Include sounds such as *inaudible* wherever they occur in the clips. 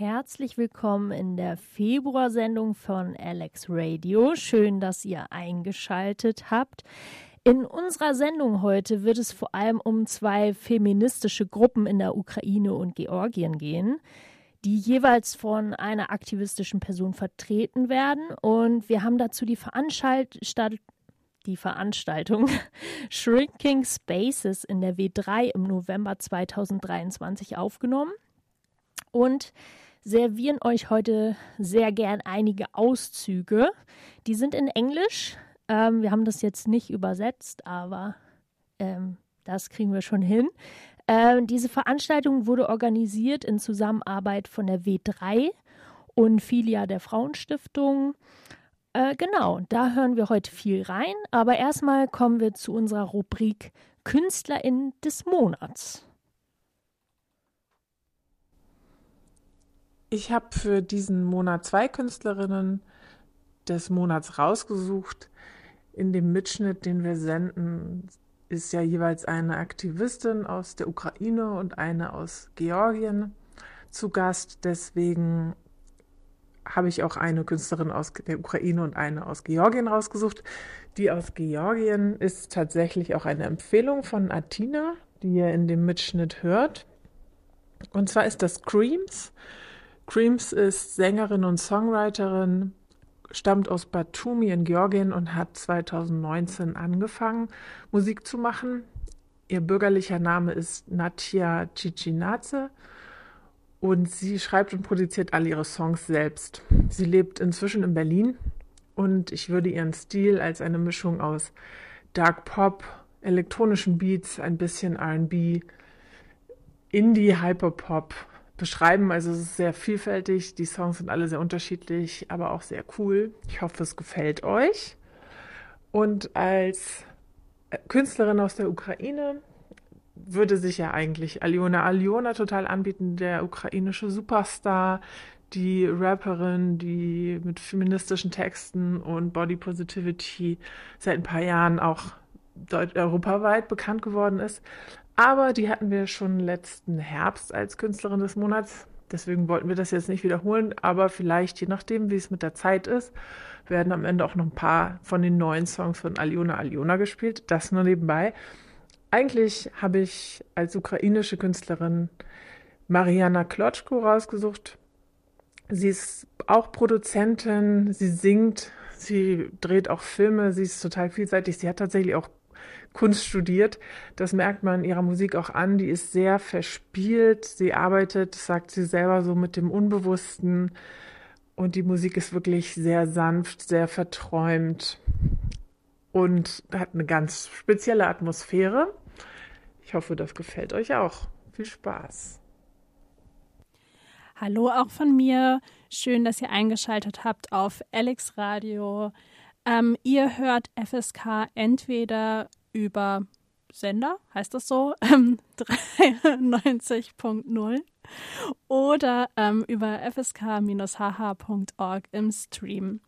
herzlich willkommen in der Februarsendung von Alex Radio. Schön, dass ihr eingeschaltet habt. In unserer Sendung heute wird es vor allem um zwei feministische Gruppen in der Ukraine und Georgien gehen, die jeweils von einer aktivistischen Person vertreten werden. Und wir haben dazu die, Veranstalt die Veranstaltung *laughs* Shrinking Spaces in der W3 im November 2023 aufgenommen und servieren euch heute sehr gern einige Auszüge. Die sind in Englisch, ähm, wir haben das jetzt nicht übersetzt, aber ähm, das kriegen wir schon hin. Ähm, diese Veranstaltung wurde organisiert in Zusammenarbeit von der W3 und Filia der Frauenstiftung. Äh, genau, da hören wir heute viel rein, aber erstmal kommen wir zu unserer Rubrik Künstlerin des Monats. Ich habe für diesen Monat zwei Künstlerinnen des Monats rausgesucht, in dem Mitschnitt, den wir senden, ist ja jeweils eine Aktivistin aus der Ukraine und eine aus Georgien zu Gast. Deswegen habe ich auch eine Künstlerin aus der Ukraine und eine aus Georgien rausgesucht. Die aus Georgien ist tatsächlich auch eine Empfehlung von Atina, die ihr in dem Mitschnitt hört. Und zwar ist das Creams. Creams ist Sängerin und Songwriterin, stammt aus Batumi in Georgien und hat 2019 angefangen, Musik zu machen. Ihr bürgerlicher Name ist Natya Chichinadze und sie schreibt und produziert alle ihre Songs selbst. Sie lebt inzwischen in Berlin und ich würde ihren Stil als eine Mischung aus Dark Pop, elektronischen Beats, ein bisschen RB, Indie, Hyperpop beschreiben. Also es ist sehr vielfältig. Die Songs sind alle sehr unterschiedlich, aber auch sehr cool. Ich hoffe, es gefällt euch. Und als Künstlerin aus der Ukraine würde sich ja eigentlich Aliona Aliona total anbieten, der ukrainische Superstar, die Rapperin, die mit feministischen Texten und Body Positivity seit ein paar Jahren auch europaweit bekannt geworden ist. Aber die hatten wir schon letzten Herbst als Künstlerin des Monats. Deswegen wollten wir das jetzt nicht wiederholen, aber vielleicht, je nachdem, wie es mit der Zeit ist, werden am Ende auch noch ein paar von den neuen Songs von Aliona Aliona gespielt. Das nur nebenbei. Eigentlich habe ich als ukrainische Künstlerin Mariana Klotschko rausgesucht. Sie ist auch Produzentin, sie singt, sie dreht auch Filme, sie ist total vielseitig. Sie hat tatsächlich auch Kunst studiert. Das merkt man ihrer Musik auch an. Die ist sehr verspielt. Sie arbeitet, sagt sie selber, so mit dem Unbewussten. Und die Musik ist wirklich sehr sanft, sehr verträumt und hat eine ganz spezielle Atmosphäre. Ich hoffe, das gefällt euch auch. Viel Spaß. Hallo auch von mir. Schön, dass ihr eingeschaltet habt auf Alex Radio. Ähm, ihr hört FSK entweder über Sender, heißt das so, *laughs* ähm, 93.0 oder ähm, über fsk-hh.org im Stream.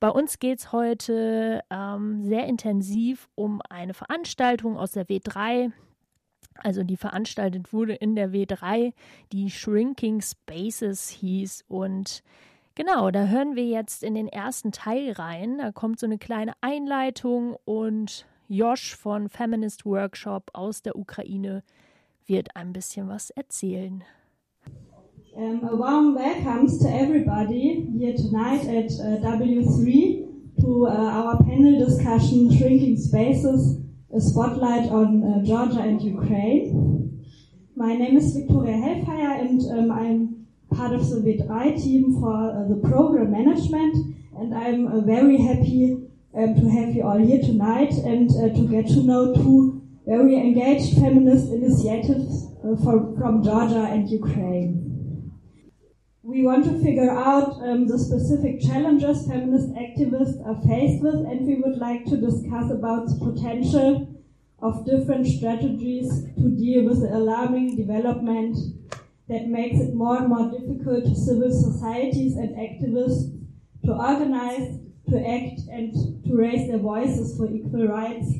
Bei uns geht es heute ähm, sehr intensiv um eine Veranstaltung aus der W3, also die veranstaltet wurde in der W3, die Shrinking Spaces hieß. Und genau, da hören wir jetzt in den ersten Teil rein. Da kommt so eine kleine Einleitung und Josh von Feminist Workshop aus der Ukraine wird ein bisschen was erzählen. Um, a warm welcomes to everybody here tonight at uh, W3 to uh, our panel discussion Shrinking Spaces, a spotlight on uh, Georgia and Ukraine. My name is Victoria Hellfire and um, I'm part of the V3 team for uh, the program management and I'm uh, very happy um, to have you all here tonight and uh, to get to know two very engaged feminist initiatives uh, for, from Georgia and Ukraine. We want to figure out um, the specific challenges feminist activists are faced with, and we would like to discuss about the potential of different strategies to deal with the alarming development that makes it more and more difficult for civil societies and activists to organize to act and to raise their voices for equal rights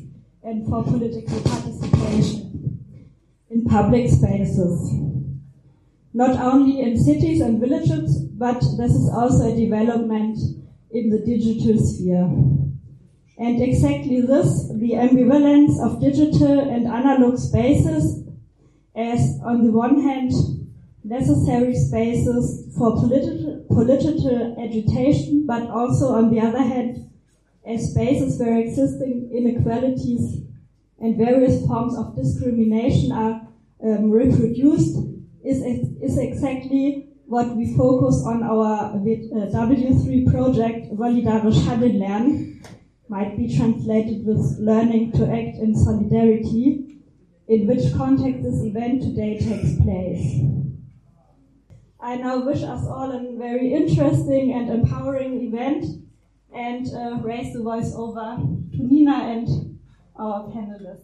and for political participation in public spaces. not only in cities and villages, but this is also a development in the digital sphere. And exactly this, the ambivalence of digital and analog spaces, as on the one hand, necessary spaces for political, political agitation, but also on the other hand, as spaces where existing inequalities and various forms of discrimination are um, reproduced is, is exactly what we focus on our uh, W3 project, Solidarisch Handeln Lernen, might be translated with learning to act in solidarity, in which context this event today takes place. I now wish us all a very interesting and empowering event and uh, raise the voice over to Nina and our panelists.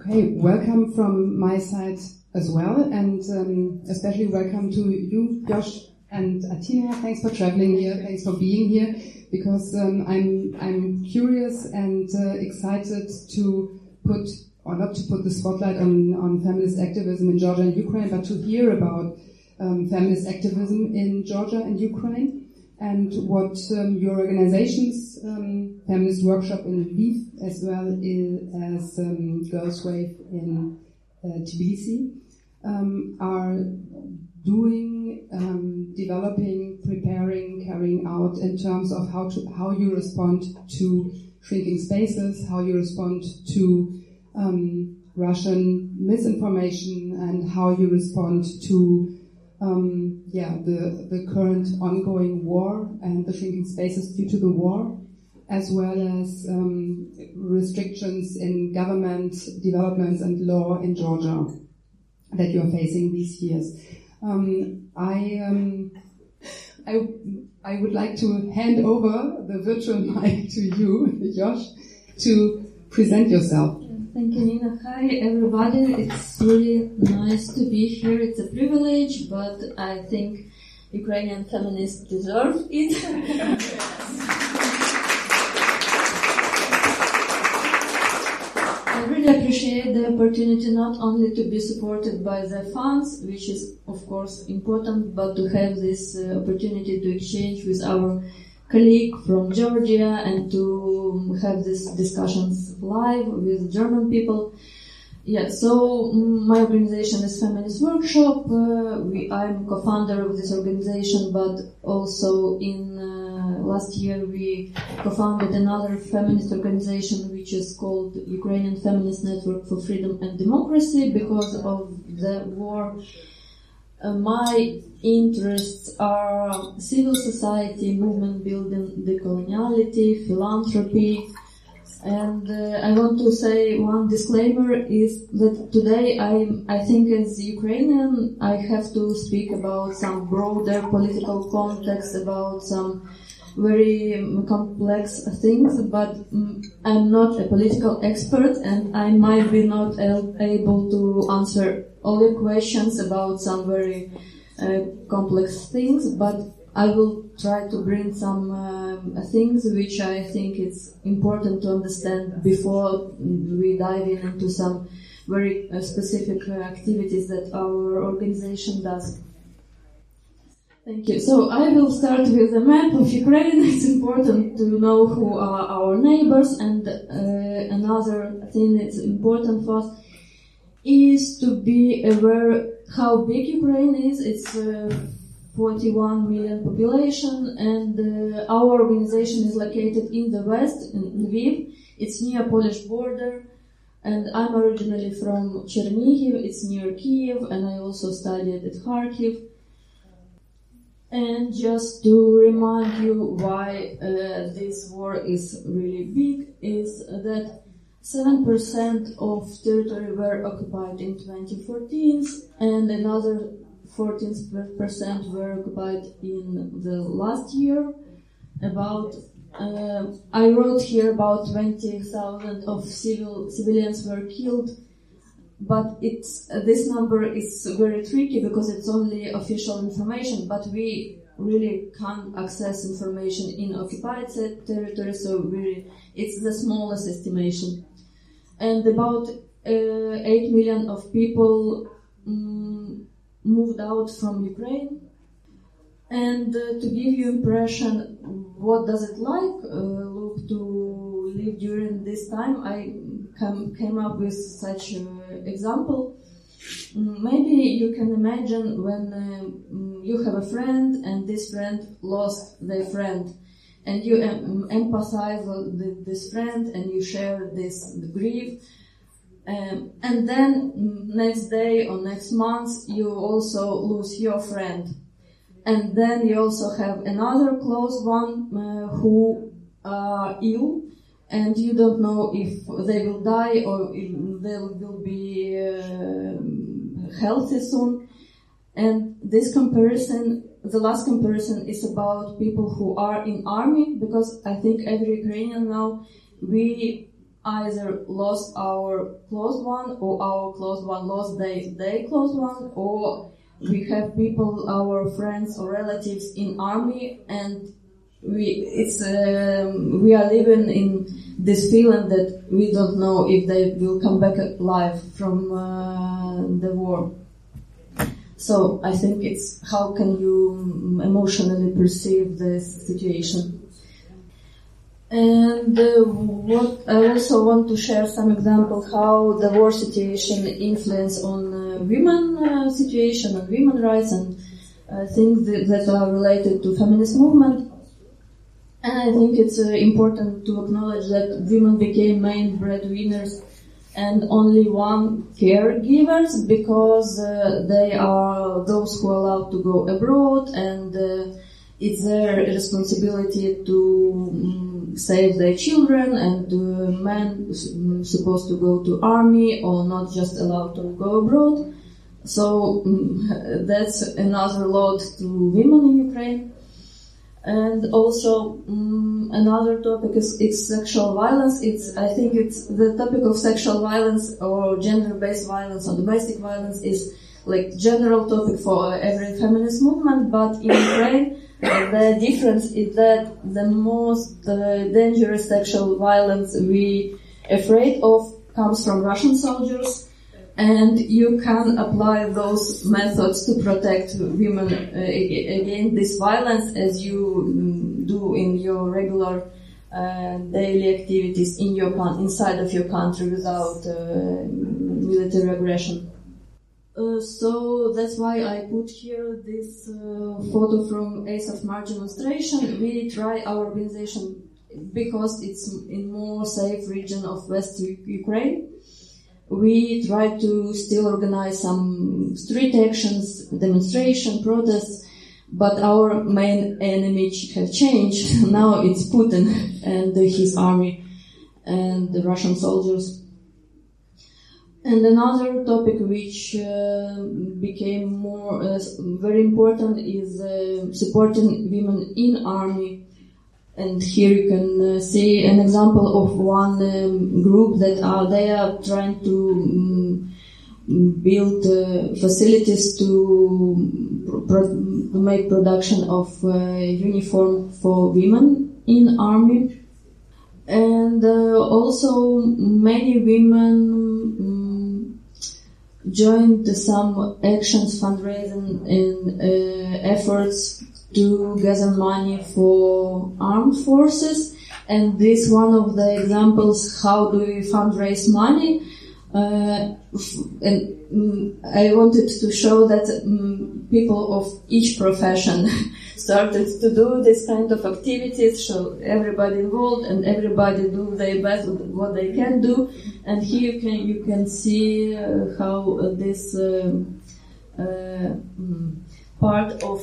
Okay, welcome from my side as well, and um, especially welcome to you, Josh and Atina. Thanks for traveling here. Thanks for being here, because um, I'm I'm curious and uh, excited to put or not to put the spotlight on on feminist activism in Georgia and Ukraine, but to hear about um, feminist activism in Georgia and Ukraine and what um, your organizations, um, Feminist Workshop in Lviv, as well as um, Grlz Wave in uh, Tbilisi, um, are doing, developing, preparing, carrying out in terms of how to how you respond to shrinking spaces, how you respond to Russian misinformation, and how you respond to um, yeah, the, the current ongoing war and the shrinking spaces due to the war, as well as um, restrictions in government developments and law in Georgia that you are facing these years. Um, I, um, I, I would like to hand over the virtual *laughs* mic to you, Josh, to present yourself. Thank you, Nina. Hi, everybody. It's really nice to be here. It's a privilege, but I think Ukrainian feminists deserve it. I really appreciate the opportunity not only to be supported by the funds, which is of course important, but to have this uh, opportunity to exchange with our colleague from Georgia and to have these discussions live with German people. Yeah, so mm, my organization is Feminist Workshop. Uh, we, I'm co-founder of this organization, but also in uh, last year we co-founded another feminist organization which is called Ukrainian Feminist Network for Freedom and Democracy because of the war uh, my interests are civil society, movement building, decoloniality, philanthropy, and uh, I want to say one disclaimer is that today I, I think as Ukrainian I have to speak about some broader political context, about some very um, complex things, but um, I'm not a political expert and I might be not able to answer all your questions about some very uh, complex things, but I will try to bring some um, things which I think it's important to understand before we dive in into some very uh, specific uh, activities that our organization does. Thank you. So I will start with the map of Ukraine. *laughs* It's important to know who are our neighbors and uh, another thing that's important for us is to be aware how big Ukraine is. It's uh, 41 million population, and uh, our organization is located in the west, in Lviv. It's near Polish border, and I'm originally from Chernihiv. It's near Kiev, and I also studied at Kharkiv. And just to remind you why uh, this war is really big, is that 7% of territory were occupied in 2014 and another 14% were occupied in the last year. About uh, I wrote here about 20,000 of civil civilians were killed, but it's uh, this number is very tricky because it's only official information. But we really can't access information in occupied territory, so really it's the smallest estimation and about uh, 8 million of people um, moved out from Ukraine. And uh, to give you impression, what does it like uh, look to live during this time? I come, came up with such an example. Mm, maybe you can imagine when uh, you have a friend and this friend lost their friend, and you em- empathize with this friend and you share this grief. Um, and then next day or next month you also lose your friend. And then you also have another close one uh, who are ill. And you don't know if they will die or they will be uh, healthy soon. And this comparison the last comparison is about people who are in army because i think every ukrainian now we either lost our close one or our close one lost their, their close one or we have people, our friends or relatives in army, and we it's um, we are living in this feeling that we don't know if they will come back alive from uh, the war. So I think it's how can you emotionally perceive this situation. And uh, what I also want to share some examples how the war situation influence on uh, women uh, situation and women rights and things that, that, are related to feminist movement. And I think it's uh, important to acknowledge that women became main breadwinners and only one caregivers because uh, they are those who are allowed to go abroad and uh, it's their responsibility to um, save their children and men mm, supposed to go to army or not just allowed to go abroad. So um, *laughs* that's another load to women in Ukraine. And also um, another topic is, is sexual violence. It's I think it's the topic of sexual violence or gender-based violence or domestic violence is like general topic for every feminist movement, but in Ukraine the difference is that the most uh, dangerous sexual violence we afraid of comes from Russian soldiers and you can apply those methods to protect women uh, against this violence as you mm, do in your regular uh, daily activities in your inside of your country without uh, military aggression. Uh, so that's why I put here this uh, photo from Ace of March demonstration. We try our organization because it's in more safe region of West Ukraine. We try to still organize some street actions, demonstration, protests, but our main enemy have changed. *laughs* now it's Putin *laughs* and his army and the Russian soldiers. And another topic which uh, became more uh, very important is uh, supporting women in army. And here you can uh, see an example of one um, group that are they are trying to um, build uh, facilities to, pro- make production of uh, uniform for women in army. And also many women joined some actions fundraising and uh, efforts to gather money for armed forces and this one of the examples how do we fundraise money uh, and um, I wanted to show that um, people of each profession *laughs* started to do this kind of activities, so everybody involved and everybody do their best what they can do. And here you can you can see uh, how uh, this uh, mm, part of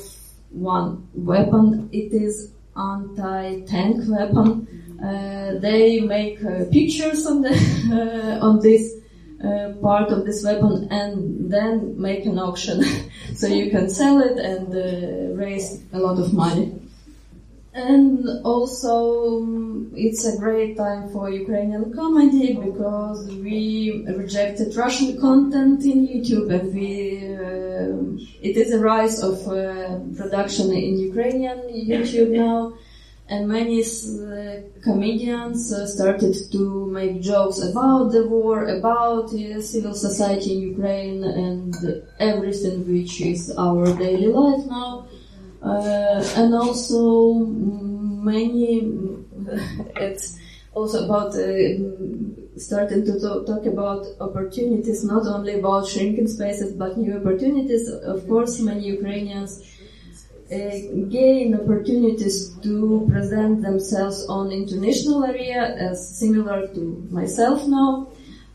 one weapon it is anti-tank weapon. Uh, they make uh, pictures on the *laughs* on this uh, part of this weapon and then make an auction *laughs* so you can sell it and uh, raise a lot of money. And also, um, it's a great time for Ukrainian comedy because we rejected Russian content in YouTube and we, uh, it is a rise of uh, production in Ukrainian YouTube now and many uh, comedians uh, started to make jokes about the war, about civil society in Ukraine, and everything which is our daily life now. Uh, and also many, *laughs* it's also about uh, starting to talk, talk, about opportunities, not only about shrinking spaces, but new opportunities. Of course, many Ukrainians uh, gain opportunities to present themselves on international area as similar to myself now.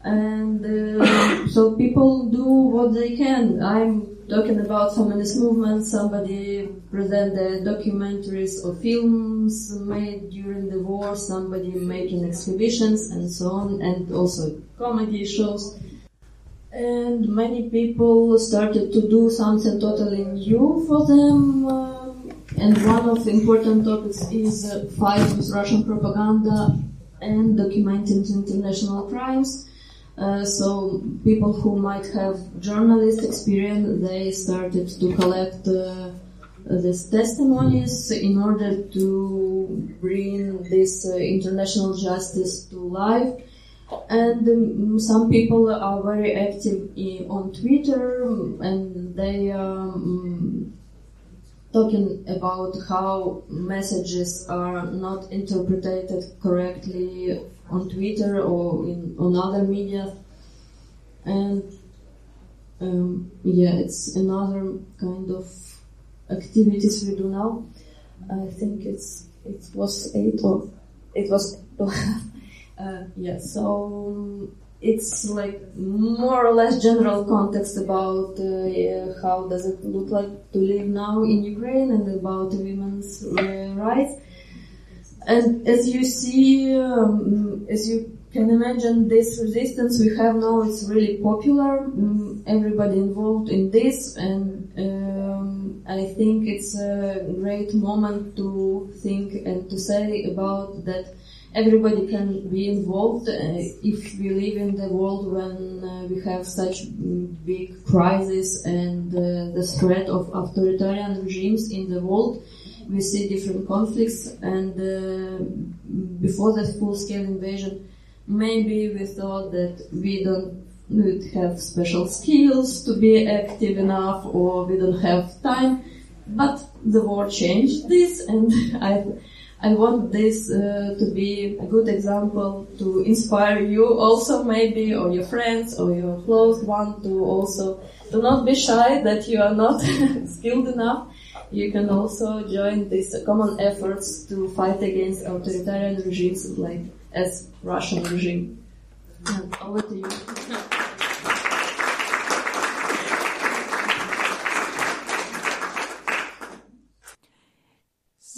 And uh, so people do what they can. I'm talking about feminist movements. somebody presented documentaries or films made during the war, somebody making exhibitions and so on, and also comedy shows. And many people started to do something totally new for them. Uh, and one of the important topics is uh, fight with Russian propaganda and documenting international crimes. Uh, so people who might have journalist experience, they started to collect uh, these testimonies in order to bring this uh, international justice to life. And um, some people are very active in, on Twitter and they are um, talking about how messages are not interpreted correctly on Twitter or in on other media, and um, yeah, it's another kind of activities we do now. I think it's it was eight or it was *laughs* uh, yeah. So it's like more or less general context about uh, how does it look like to live now in Ukraine and about women's uh, rights. And as you see, um, as you can imagine, this resistance we have now is really popular. Um, everybody involved in this, and um, I think it's a great moment to think and to say about that. Everybody can be involved uh, if we live in the world when uh, we have such big crisis and uh, the spread of authoritarian regimes in the world we see different conflicts and uh, before the full-scale invasion maybe we thought that we don't would have special skills to be active enough or we don't have time but the war changed this *laughs* and I I want this uh, to be a good example to inspire you also maybe or your friends or your close one to also do not be shy that you are not *laughs* skilled enough you can also join these common efforts to fight against authoritarian regimes like as Russian regime. And over to you. *laughs*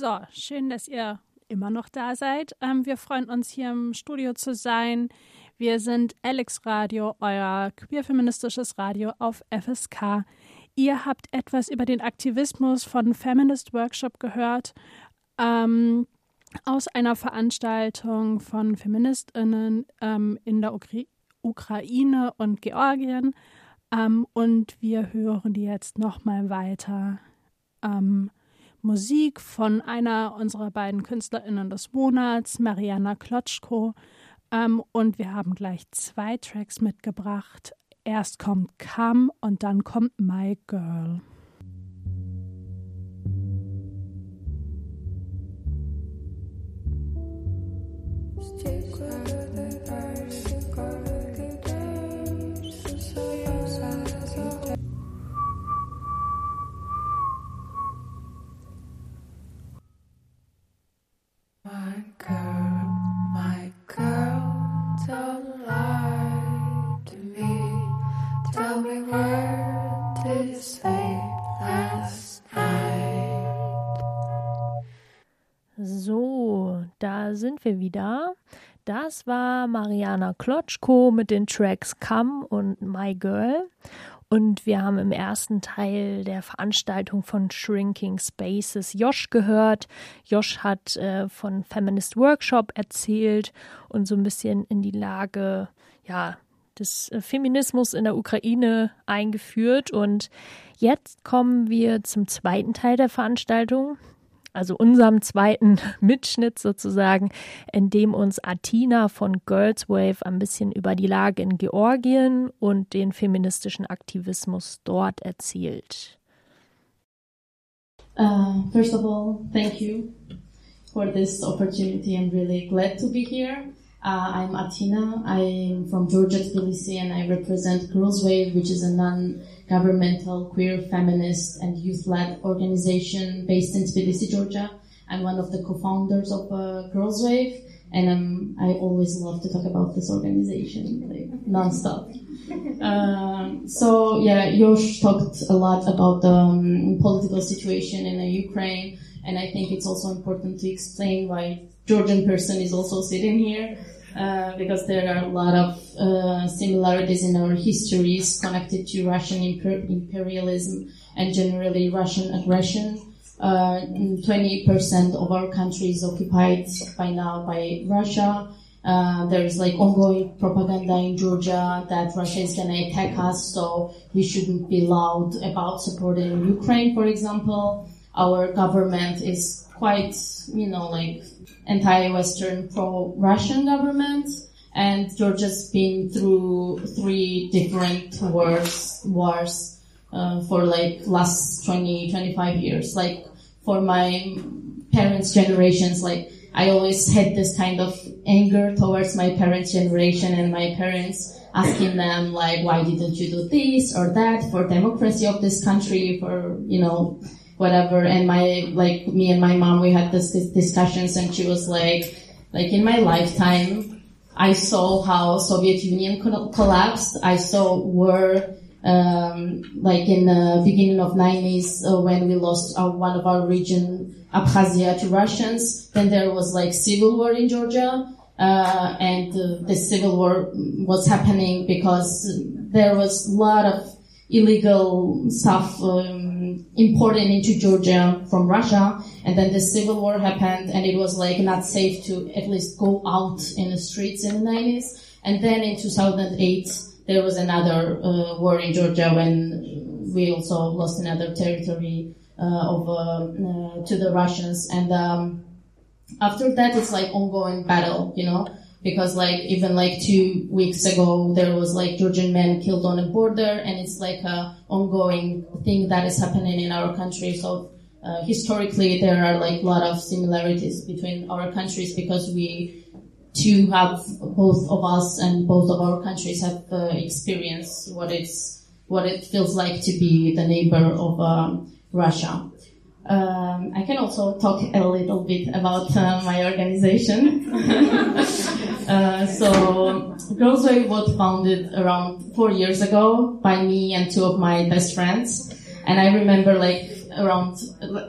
So, schön, dass ihr immer noch da seid. Ähm, wir freuen uns, hier im Studio zu sein. Wir sind Alex Radio, euer queerfeministisches Radio auf FSK Ihr habt etwas über den Aktivismus von Feminist Workshop gehört ähm, aus einer Veranstaltung von Feministinnen ähm, in der Ukra Ukraine und Georgien. Ähm, und wir hören jetzt nochmal weiter. Ähm, Musik von einer unserer beiden Künstlerinnen des Monats, Mariana Klotschko. Ähm, und wir haben gleich zwei Tracks mitgebracht. Erst kommt Come und dann kommt My Girl. Stick with the sind wir wieder. Das war Mariana Klotschko mit den Tracks Come und My Girl. Und wir haben im ersten Teil der Veranstaltung von Shrinking Spaces Josh gehört. Josh hat äh, von Feminist Workshop erzählt und so ein bisschen in die Lage, ja, des äh, Feminismus in der Ukraine eingeführt. Und jetzt kommen wir zum zweiten Teil der Veranstaltung. Also unserem zweiten *laughs* Mitschnitt sozusagen, in dem uns Atina von Girls Wave ein bisschen über die Lage in Georgien und den feministischen Aktivismus dort erzählt. Uh, first of all, thank you for this opportunity. I'm really glad to be here. Uh, I'm Atina. I'm from Georgia, Tbilisi, and I represent Girls Wave, which is a non-governmental, queer, feminist, and youth-led organization based in Tbilisi, Georgia. I'm one of the co-founders of uh, Grlz Wave, and um, I always love to talk about this organization, like nonstop. Uh, so yeah, Josh talked a lot about the um, political situation in Ukraine, and I think it's also important to explain why Georgian person is also sitting here. Uh, because there are a lot of uh, similarities in our histories connected to Russian imper- imperialism and generally Russian aggression. Uh, 20% of our country is occupied by now by Russia. Uh, there is like ongoing propaganda in Georgia that Russia is going to attack us, so we shouldn't be loud about supporting Ukraine, for example. Our government is quite, you know, like anti-Western pro-Russian government. And Georgia's been through three different wars, wars, uh, for like last 20, 25 years. Like for my parents' generations, like I always had this kind of anger towards my parents' generation and my parents asking them like, why didn't you do this or that for democracy of this country, for, you know, whatever. And my, like, me and my mom, we had this discussions and she was like, like in my lifetime, I saw how Soviet Union collapsed. I saw war, um, like in the beginning of 90s uh, when we lost our, one of our region, Abkhazia to Russians. Then there was like civil war in Georgia. Uh, and uh, the civil war was happening because there was a lot of illegal stuff um, imported into Georgia from Russia, and then the civil war happened, and it was like not safe to at least go out in the streets in the 90s. And then in 2008, there was another uh, war in Georgia when we also lost another territory uh, of uh, to the Russians, and um, after that, it's like ongoing battle, you know because like even like two weeks ago there was like Georgian men killed on a border and it's like a ongoing thing that is happening in our country so uh, historically there are like a lot of similarities between our countries because we too have both of us and both of our countries have uh, experienced what it's what it feels like to be the neighbor of um, Russia. Um, I can also talk a little bit about uh, my organization. *laughs* uh, so, Grlz Wave was founded around four years ago by me and two of my best friends. And I remember like around,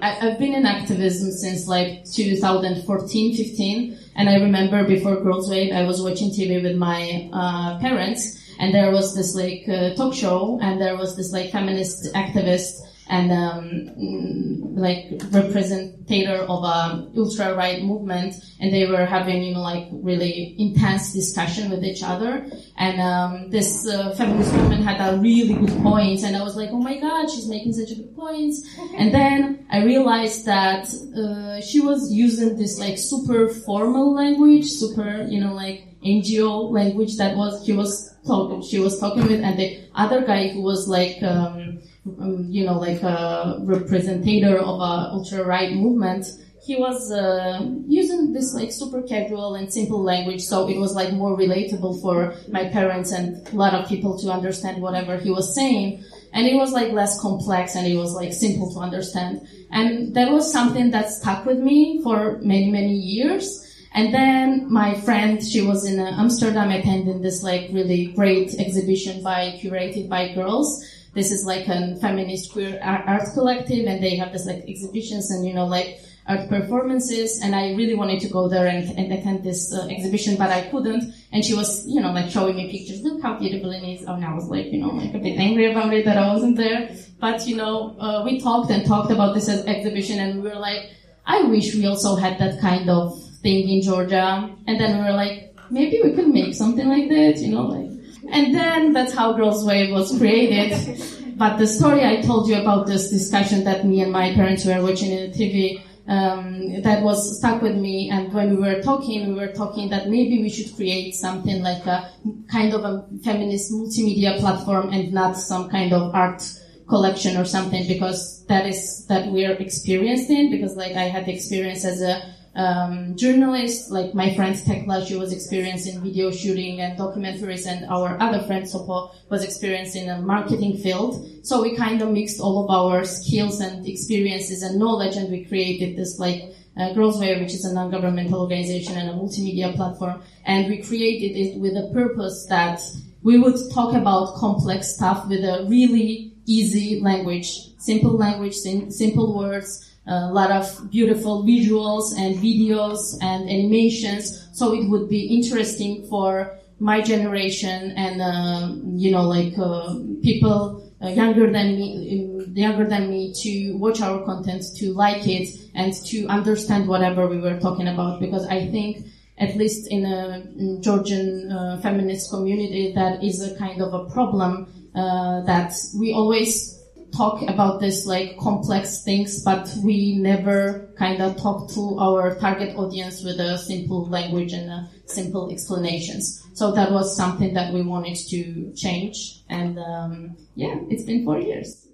I, have been in activism since like 2014, 15. And I remember before Grlz Wave, I was watching TV with my uh, parents and there was this like uh, talk show and there was this like feminist activist and um, like representative of a ultra right movement, and they were having you know like really intense discussion with each other. And um, this uh, feminist woman had a really good point, and I was like, oh my god, she's making such a good point. And then I realized that uh, she was using this like super formal language, super you know like NGO language that was she was talking she was talking with, and the other guy who was like. Um, um, you know, like a representative of a ultra right movement, he was uh, using this like super casual and simple language, so it was like more relatable for my parents and a lot of people to understand whatever he was saying. And it was like less complex and it was like simple to understand. And that was something that stuck with me for many, many years. And then my friend, she was in uh, Amsterdam attending this like really great exhibition by curated by girls this is like a feminist queer art collective and they have this like exhibitions and you know like art performances and I really wanted to go there and, and attend this uh, exhibition but I couldn't. And she was you know like showing me pictures look how beautiful it is and I was like you know like a bit angry about it that I wasn't there. But you know uh, we talked and talked about this exhibition and we were like I wish we also had that kind of thing in Georgia. And then we were like maybe we could make something like that you know like and then that's how Grlz Wave was created. *laughs* but the story I told you about this discussion that me and my parents were watching in the TV, um, that was stuck with me. And when we were talking, we were talking that maybe we should create something like a kind of a feminist multimedia platform and not some kind of art collection or something because that is that we're experienced in because like I had the experience as a um, journalist, like my friend Tekla, she was experiencing video shooting and documentaries, and our other friend Sopo was experiencing a marketing field. So we kind of mixed all of our skills and experiences and knowledge, and we created this like uh, Grlz Wave, which is a non-governmental organization and a multimedia platform, and we created it with a purpose that we would talk about complex stuff with a really easy language, simple language, sim- simple words a lot of beautiful visuals and videos and animations. So it would be interesting for my generation and uh, you know like uh, people uh, younger than me younger than me to watch our content to like it and to understand whatever we were talking about because i think at least in a georgian uh, feminist community that is a kind of a problem uh, that we always talk about this like complex things, but we never kind of talk to our target audience with a simple language and simple explanations. So that was something that we wanted to change. And um, yeah, it's been four years.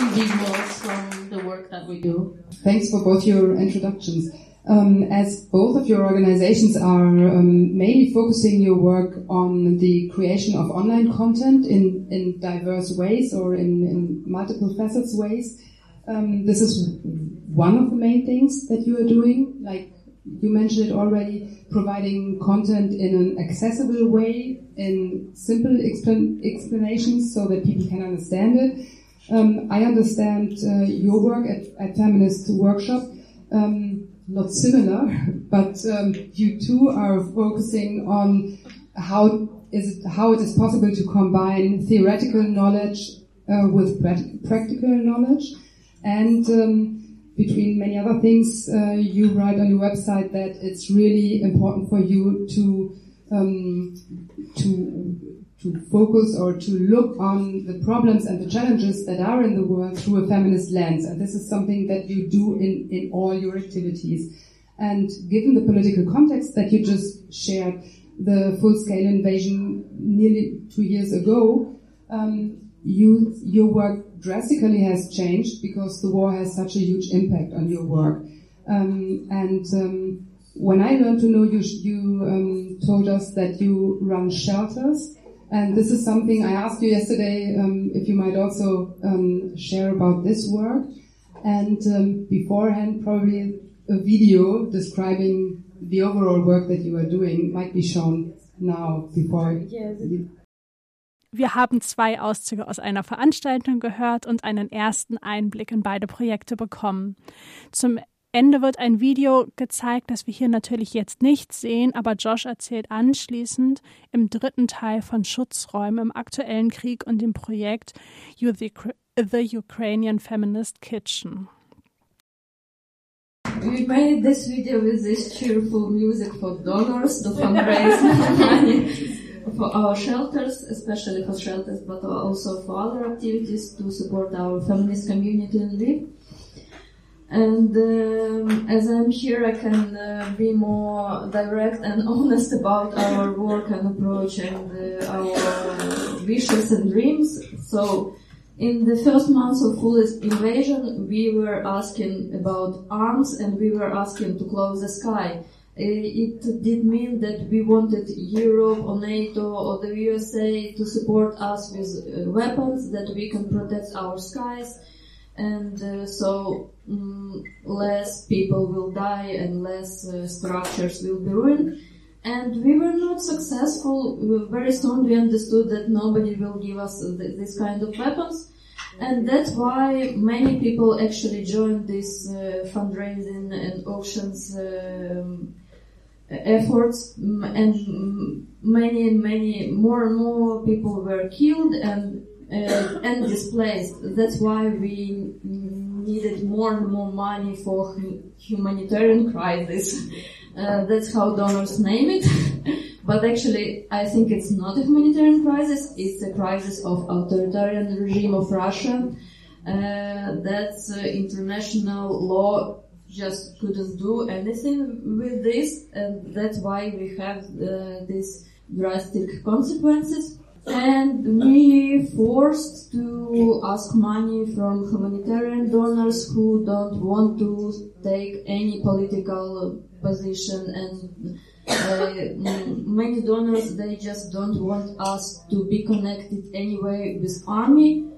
Visuals from the work that we do. Thanks for both your introductions. Um, as both of your organizations are um, mainly focusing your work on the creation of online content in, in diverse ways or in, in multiple facets ways, um, this is one of the main things that you are doing. Like you mentioned it already, providing content in an accessible way, in simple explan explanations so that people can understand it. Um, I understand uh, your work at, at Feminist Workshop. Um, not similar, but um, you two are focusing on how is it, how it is possible to combine theoretical knowledge uh, with practical knowledge, and um, between many other things, uh, you write on your website that it's really important for you to um, to to focus or to look on the problems and the challenges that are in the world through a feminist lens. And this is something that you do in, in all your activities. And given the political context that you just shared, the full-scale invasion nearly two years ago, um, you, your work drastically has changed because the war has such a huge impact on your work. Um, and um, when I learned to know you, you um, told us that you run shelters and this is something I asked you yesterday um, if you might also um, share about this work. And um, beforehand, probably a video describing the overall work that you are doing might be shown now before. Yes. Wir haben zwei Auszüge aus einer Veranstaltung gehört und einen ersten Einblick in beide Projekte bekommen. Zum Ende wird ein Video gezeigt, das wir hier natürlich jetzt nicht sehen, aber Josh erzählt anschließend im dritten Teil von Schutzräumen im aktuellen Krieg und dem Projekt You the, the Ukrainian Feminist Kitchen. We made this video with this cheerful music for donors to fundraise *laughs* money for our shelters, especially for shelters, but also for other activities to support our feminist community in Lviv. And um, as I'm here, I can uh, be more direct and *laughs* honest about our work and approach and uh, our wishes and dreams. So, in the first months of full invasion, we were asking about arms and we were asking to close the sky. Uh, it did mean that we wanted Europe or NATO or the USA to support us with uh, weapons that we can protect our skies and uh, so um, less people will die and less uh, structures will be ruined. And we were not successful. Very soon we understood that nobody will give us th- this kind of weapons. And that's why many people actually joined this uh, fundraising and auctions um, efforts and many and many more and more people were killed and and displaced. That's why we needed more and more money for humanitarian crisis. *laughs* Uh, that's how donors name it. *laughs* but actually, I think it's not a humanitarian crisis. It's a crisis of authoritarian regime of Russia. uh, that uh, international law just couldn't do anything with this, and that's why we have uh, these drastic consequences. And we forced to ask money from humanitarian donors who don't want to take any political position and uh, many donors they just don't want us to be connected anyway with army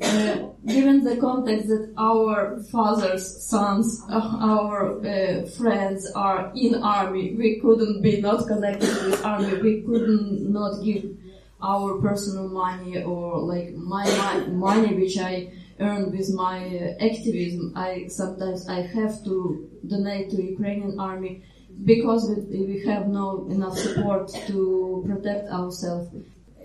uh, given the context that our fathers, sons, uh, our uh, friends are in army, we couldn't be not connected with army. We couldn't not give our personal money or like my, my money which I earn with my uh, activism. I sometimes I have to donate to Ukrainian army because we, we have no enough support to protect ourselves.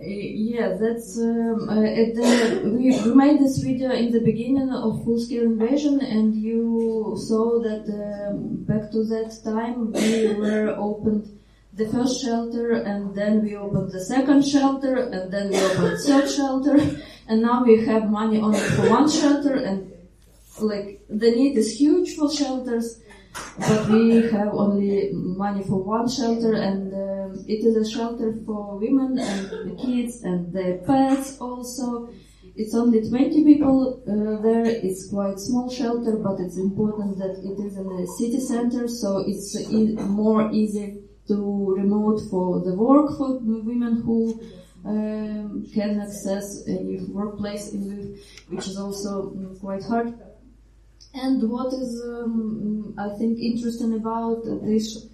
Yeah, that's um, uh, the, we, made this video in the beginning of full-scale invasion, and you saw that um, back to that time we were opened the first shelter, and then we opened the second shelter, and then we opened third shelter, and now we have money only for one shelter, and like the need is huge for shelters, but we have only money for one shelter, and um, it is a shelter for women and the kids and their pets also. It's only 20 people uh, there. It's quite small shelter, but it's important that it is in the city center, so it's e- more easy to remote for the work for women who um, can access a workplace in Lviv, which is also mm, quite hard. And what is, um, I think, interesting about this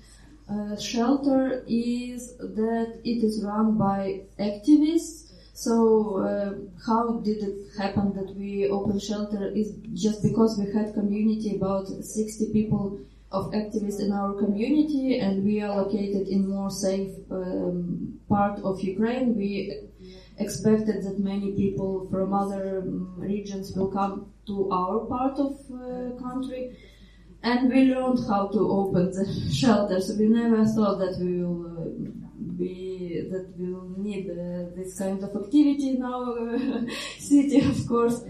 uh, shelter is that it is run by activists. So uh, how did it happen that we opened shelter is just because we had community about 60 people of activists in our community and we are located in more safe um, part of Ukraine. We expected that many people from other um, regions will come to our part of uh, country and we learned how to open the *laughs* shelters. We never thought that we will uh, be that we will need uh, this kind of activity in our *laughs* city, of course.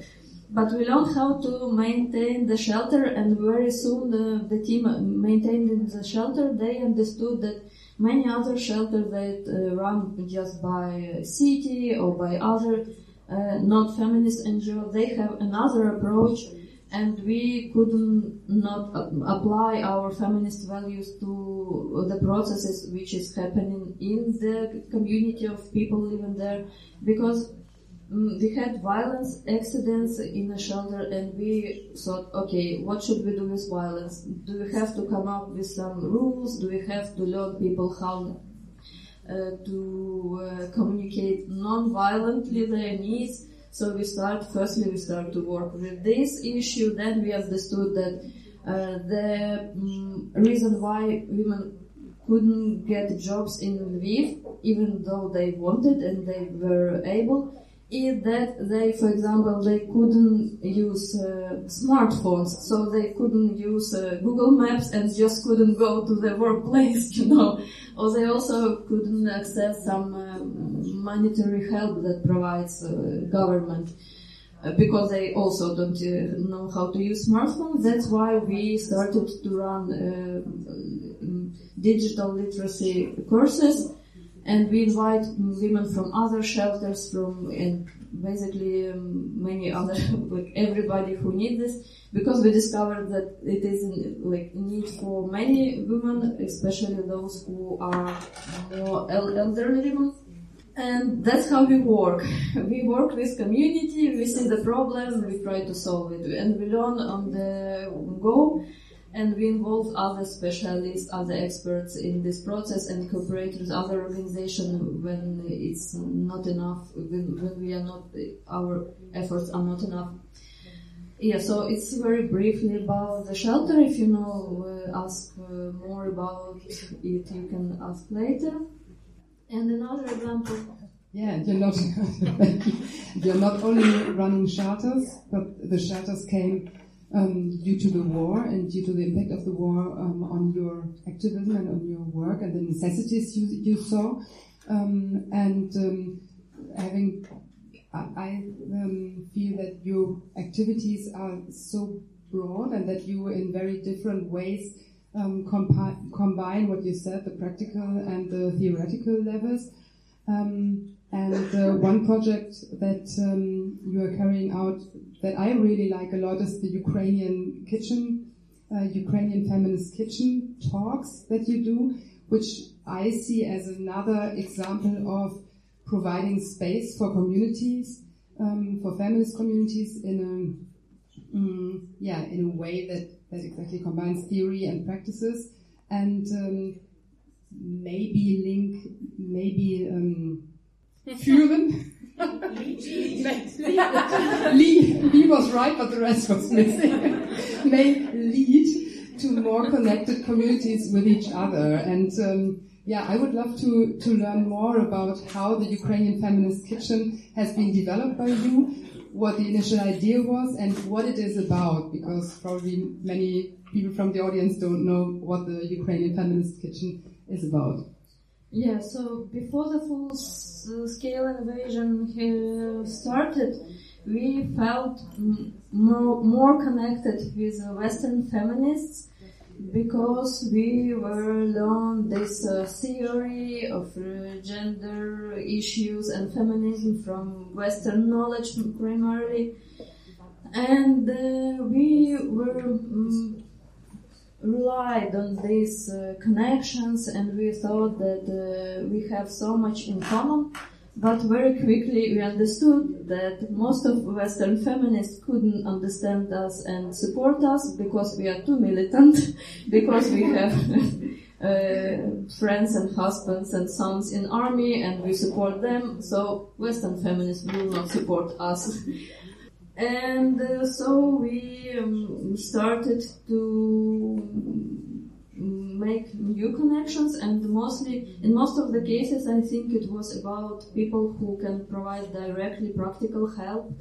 But we learned how to maintain the shelter, and very soon the, the team maintained the shelter. They understood that many other shelters that uh, run just by city or by other uh, not feminist NGO, they have another approach and we couldn't not apply our feminist values to the processes which is happening in the community of people living there because we had violence accidents in a shelter and we thought okay what should we do with violence? Do we have to come up with some rules? Do we have to learn people how uh, to uh, communicate non-violently their needs? So we start, firstly we start to work with this issue, then we understood that uh, the um, reason why women couldn't get jobs in Lviv, even though they wanted and they were able, is that they, for example, they couldn't use uh, smartphones, so they couldn't use uh, Google Maps and just couldn't go to the workplace, *laughs* you know. Or they also couldn't access some um, monetary help that provides uh, government. Uh, because they also don't uh, know how to use smartphones. That's why we started to run uh, digital literacy courses and we invite women from other shelters from and basically um, many other *laughs* like everybody who need this because we discovered that it is like need for many women especially those who are more elderly women and that's how we work. *laughs* We work with community we see the problem we try to solve it. And we learn on the go and we involve other specialists, other experts in this process and cooperate with other organizations when it's not enough, when, when we are not, our efforts are not enough. Yeah, so it's very briefly about the shelter. If you know, uh, ask uh, more about it, you can ask later. And another example. Yeah, you're not *laughs* you're not only running shelters, but the shelters came um, due to the war and due to the impact of the war um, on your activism and on your work and the necessities you, you saw. Um, and um, having I, I um, feel that your activities are so broad and that you, in very different ways, um, combine what you said, the practical and the theoretical levels. And uh, one project that you are carrying out that I really like a lot is the Ukrainian kitchen, uh, Ukrainian feminist kitchen talks that you do, which I see as another example of providing space for communities, um, for feminist communities in a, um, yeah, in a way that, that exactly combines theory and practices and um, maybe link, maybe um, *laughs* führen. Lee was right, but the rest was missing. May lead to more connected communities with each other. And um, yeah, I would love to, to learn more about how the Ukrainian Feminist Kitchen has been developed by you, what the initial idea was, and what it is about, because probably many people from the audience don't know what the Ukrainian Feminist Kitchen is about. Yeah, so before the full scale invasion started, we felt more, more connected with Western feminists because we were learned this uh, theory of uh, gender issues and feminism from Western knowledge primarily, and uh, we were um, relied on these uh, connections and we thought that uh, we have so much in common but very quickly we understood that most of Western feminists couldn't understand us and support us because we are too militant, *laughs* because we have *laughs* uh, friends and husbands and sons in army and we support them, so Western feminists will not support us. *laughs* And uh, so we um, started to make new connections and mostly in most of the cases I think it was about people who can provide directly practical help.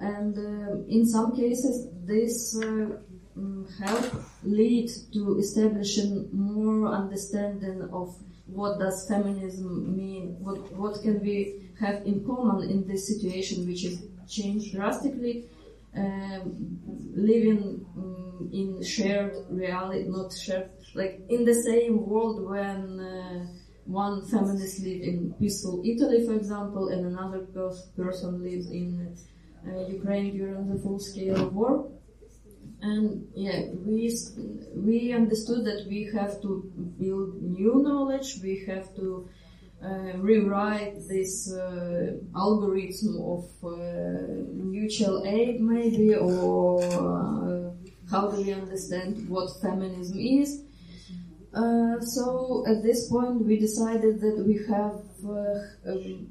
And uh, in some cases this uh, mm, help lead to establishing more understanding of what does feminism mean what what can we have in common in this situation which is changed drastically um, living um, in shared reality, not shared, like in the same world when uh, one feminist lives in peaceful Italy, for example, and another person lives in uh, Ukraine during the full-scale war. And yeah, we we understood that we have to build new knowledge. We have to rewrite this uh, algorithm of uh, mutual aid maybe or uh, how do we understand what feminism is? Uh, so at this point we decided that we have uh, um,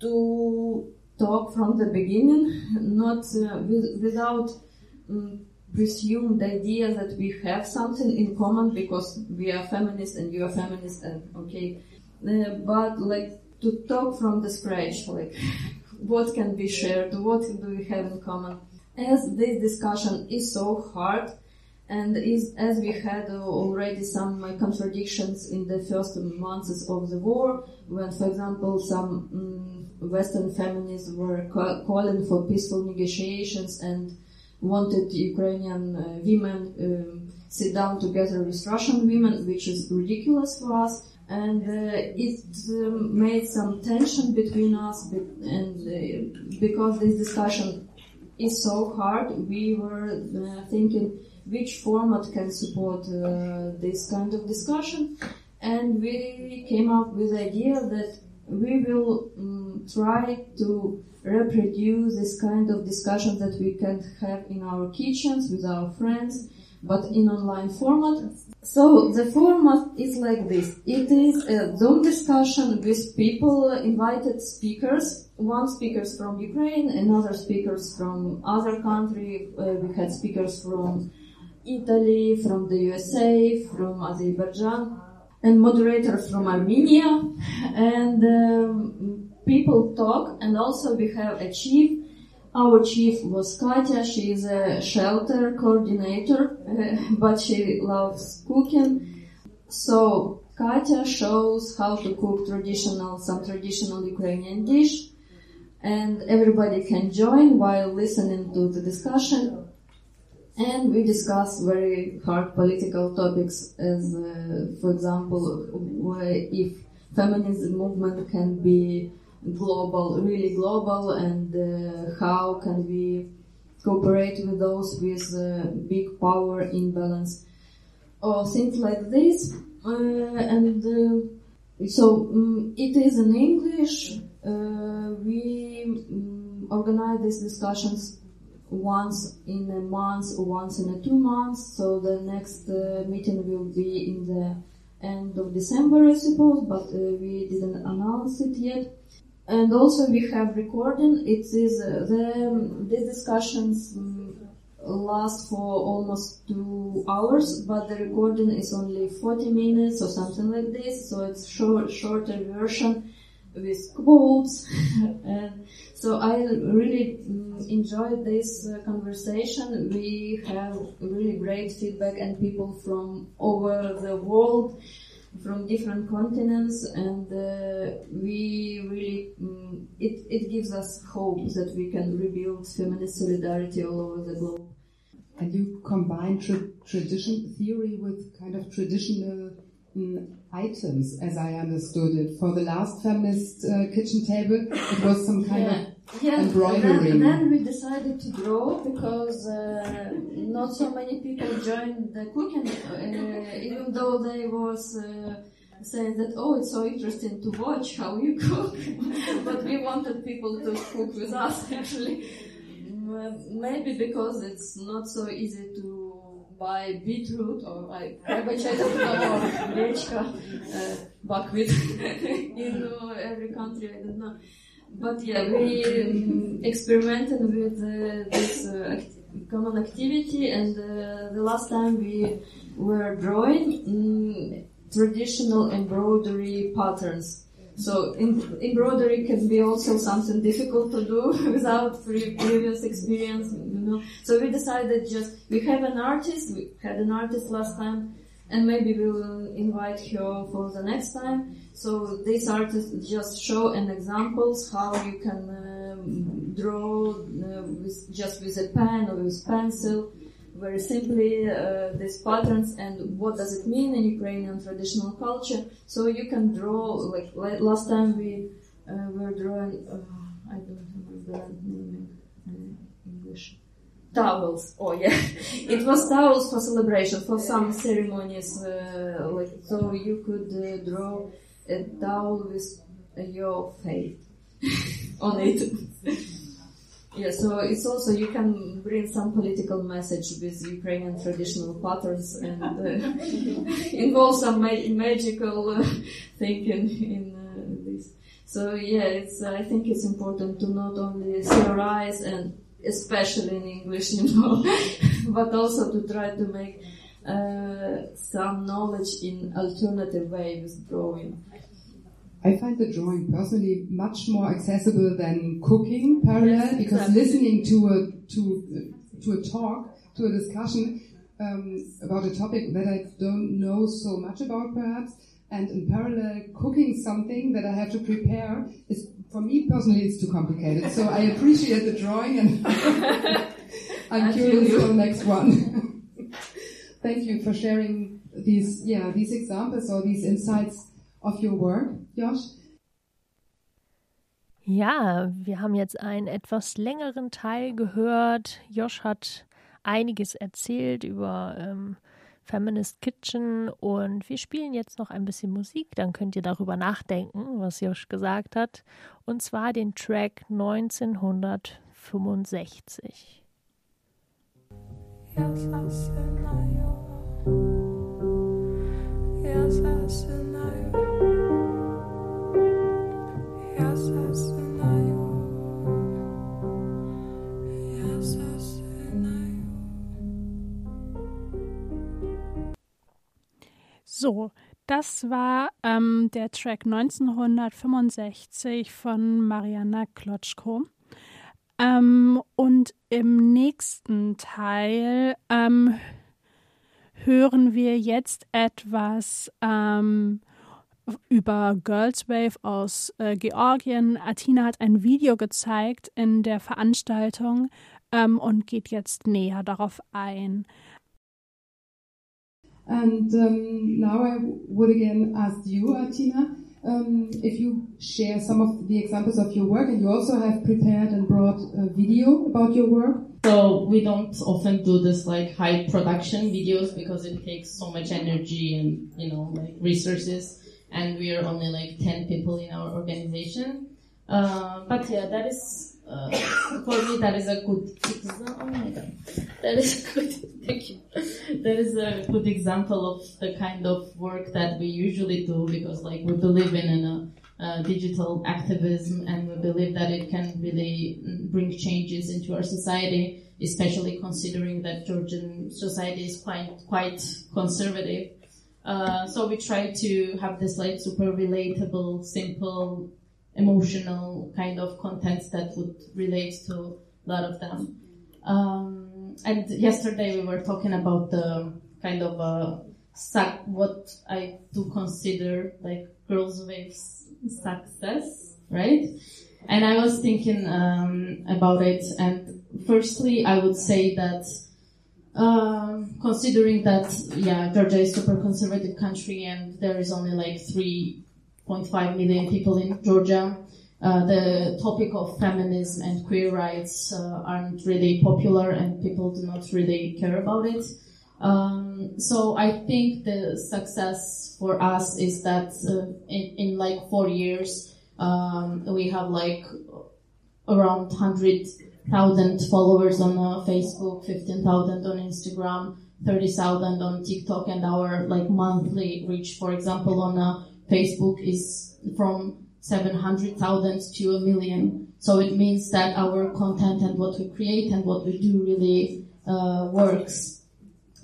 to talk from the beginning *laughs* not with, without um, presumed idea that we have something in common because we are feminist and you are feminist and okay uh, but like to talk from the scratch, like what can be shared, what do we have in common. As this discussion is so hard, and is, as we had already some contradictions in the first months of the war, when, for example, some um, Western feminists were ca- calling for peaceful negotiations and wanted Ukrainian uh, women um, sit down together with Russian women, which is ridiculous for us and uh, it um, made some tension between us and uh, because this discussion is so hard we were uh, thinking which format can support uh, this kind of discussion and we came up with the idea that we will um, try to reproduce this kind of discussion that we can have in our kitchens with our friends but in online format. So the format is like this. It is a Zoom discussion with people, invited speakers, one speakers from Ukraine, another speakers from other country. Uh, we had speakers from Italy, from the USA, from Azerbaijan, and moderators from Armenia. *laughs* And um, people talk, and also we have a chief our chief was Katya. She is a shelter coordinator, uh, *laughs* but she loves cooking. So Katya shows how to cook traditional, some traditional Ukrainian dish. and everybody can join while listening to the discussion. And we discuss very hard political topics as, uh, for example, if feminism movement can be global, really global, and uh, how can we cooperate with those with uh, big power imbalance or things like this. Uh, and so um, it is in English. Uh, we um, organize these discussions once in a month or once in a two months. So the next uh, meeting will be in the end of December, I suppose, but uh, we didn't announce it yet. And also we have recording. It is uh, the these discussions um, last for almost two hours, but the recording is only 40 minutes or something like this. So it's short, shorter version with quotes. *laughs* and so I really um, enjoyed this uh, conversation. We have really great feedback and people from over the world from different continents, and uh, we really um, it it gives us hope that we can rebuild feminist solidarity all over the globe. And you combine tra tradition theory with kind of traditional um, items, as I understood it. For the last feminist uh, kitchen table, it was some kind yeah. of yeah, embroidery. Then, then we decided to draw because uh, not so many people joined the cooking, uh, even though they was uh, saying that oh it's so interesting to watch how you cook, *laughs* but we wanted people to cook with us *laughs* actually. Maybe because it's not so easy to buy beetroot or like cabbage, I don't know, or *laughs* grechka, uh, buckwheat in every country, I don't know. But yeah, we um, experimented with uh, this uh, act common activity, and uh, the last time we were drawing um, traditional embroidery patterns. So embroidery can be also something difficult to do *laughs* without pre previous experience, you know. So we decided just we have an artist. We had an artist last time, and maybe we will invite her for the next time. So these artist just show and examples how you can um, draw uh, with, just with a pen or with pencil very simply uh, these patterns and what does it mean in Ukrainian traditional culture. So you can draw, like, like last time we uh, were drawing, uh, I don't remember the name in English. Towels. Oh yeah, *laughs* it was towels for celebration for some ceremonies. Uh, like so, you could uh, draw a towel with your faith *laughs* on it. *laughs* Yeah, so it's also you can bring some political message with Ukrainian traditional patterns and uh, involve some ma- magical uh, thinking in uh, this. So yeah, it's I think it's important to not only theorize and especially in English, *laughs* you know, but also to try to make uh, some knowledge in alternative way with drawing. I find the drawing personally much more accessible than cooking parallel yes, because exactly. listening to a to to a talk to a discussion um, about a topic that I don't know so much about perhaps and in parallel cooking something that I have to prepare is for me personally it's too complicated so I appreciate the drawing and *laughs* I'm curious for the next one *laughs* thank you for sharing these yeah these examples or these insights of your work, Josh? Ja, wir haben jetzt einen etwas längeren Teil gehört. Josh hat einiges erzählt über ähm, Feminist Kitchen und wir spielen jetzt noch ein bisschen Musik, dann könnt ihr darüber nachdenken, was Josh gesagt hat. Und zwar den Track 1965. Yes, Yes, So, das war ähm, der Track 1965 von Mariana Klotschko. Ähm, und im nächsten Teil ähm, hören wir jetzt etwas ähm, über Girls Wave aus äh, Georgien. Atina hat ein Video gezeigt in der Veranstaltung ähm, und geht jetzt näher darauf ein. And um, now I would again ask you, Atina, um, if you share some of the examples of your work, and you also have prepared and brought a video about your work. So we don't often do this like high production videos because it takes so much energy and you know like resources, and we are only like ten people in our organization. Uh, but yeah, that is uh, *coughs* for me that is a good example. Oh my god, that is a good. *laughs* Thank you. That is a good example of the kind of work that we usually do because like we believe in a uh, digital activism and we believe that it can really bring changes into our society, especially considering that Georgian society is quite quite conservative. Uh, so we try to have this like super relatable, simple, emotional kind of contents that would relate to a lot of them. Um, and yesterday we were talking about the kind of uh, what I do consider like Grlz Wave's success, right? And I was thinking um, about it, and firstly, I would say that um, considering that yeah, Georgia is a super conservative country, and there is only like 3.5 million people in Georgia. Uh, the topic of feminism and queer rights uh, aren't really popular, and people do not really care about it. Um, so I think the success for us is that uh, in, in, like four years, um, we have like around 100,000 followers on uh, Facebook, 15,000 on Instagram, 30,000 on TikTok, and our like monthly reach, for example, on uh, Facebook is from 700,000 to a million. So it means that our content and what we create and what we do really uh, works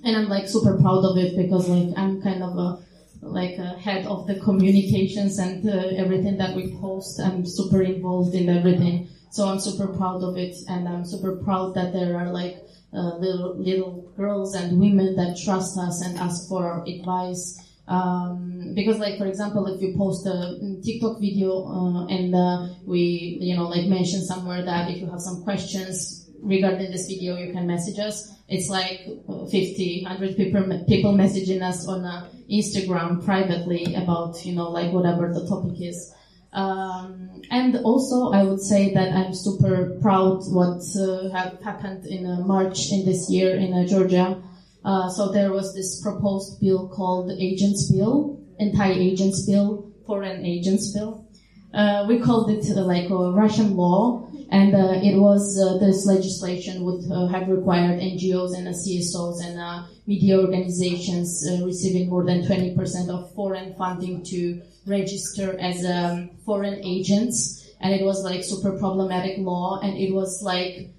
and I'm like super proud of it because like I'm kind of a like a head of the communications and uh, everything that we post. I'm super involved in everything, so I'm super proud of it, and I'm super proud that there are like uh, little little girls and women that trust us and ask for our advice. Um, because like for example if you post a tiktok video uh, and uh, we you know like mention somewhere that if you have some questions regarding this video you can message us it's like 50, 100 people, people messaging us on uh, Instagram privately about, you know, like whatever the topic is. Um, and also, I would say that I'm super proud what uh, have happened in uh, March in this year in uh, Georgia. Uh, so there was this proposed bill called the Agents Bill, Anti-Agents Bill, Foreign Agents Bill. Uh, we called it like a Russian law, and uh, it was uh, this legislation would uh, have required NGOs and CSOs and media organizations receiving more than 20% of foreign funding to register as um, foreign agents. And it was like super problematic law, and it was like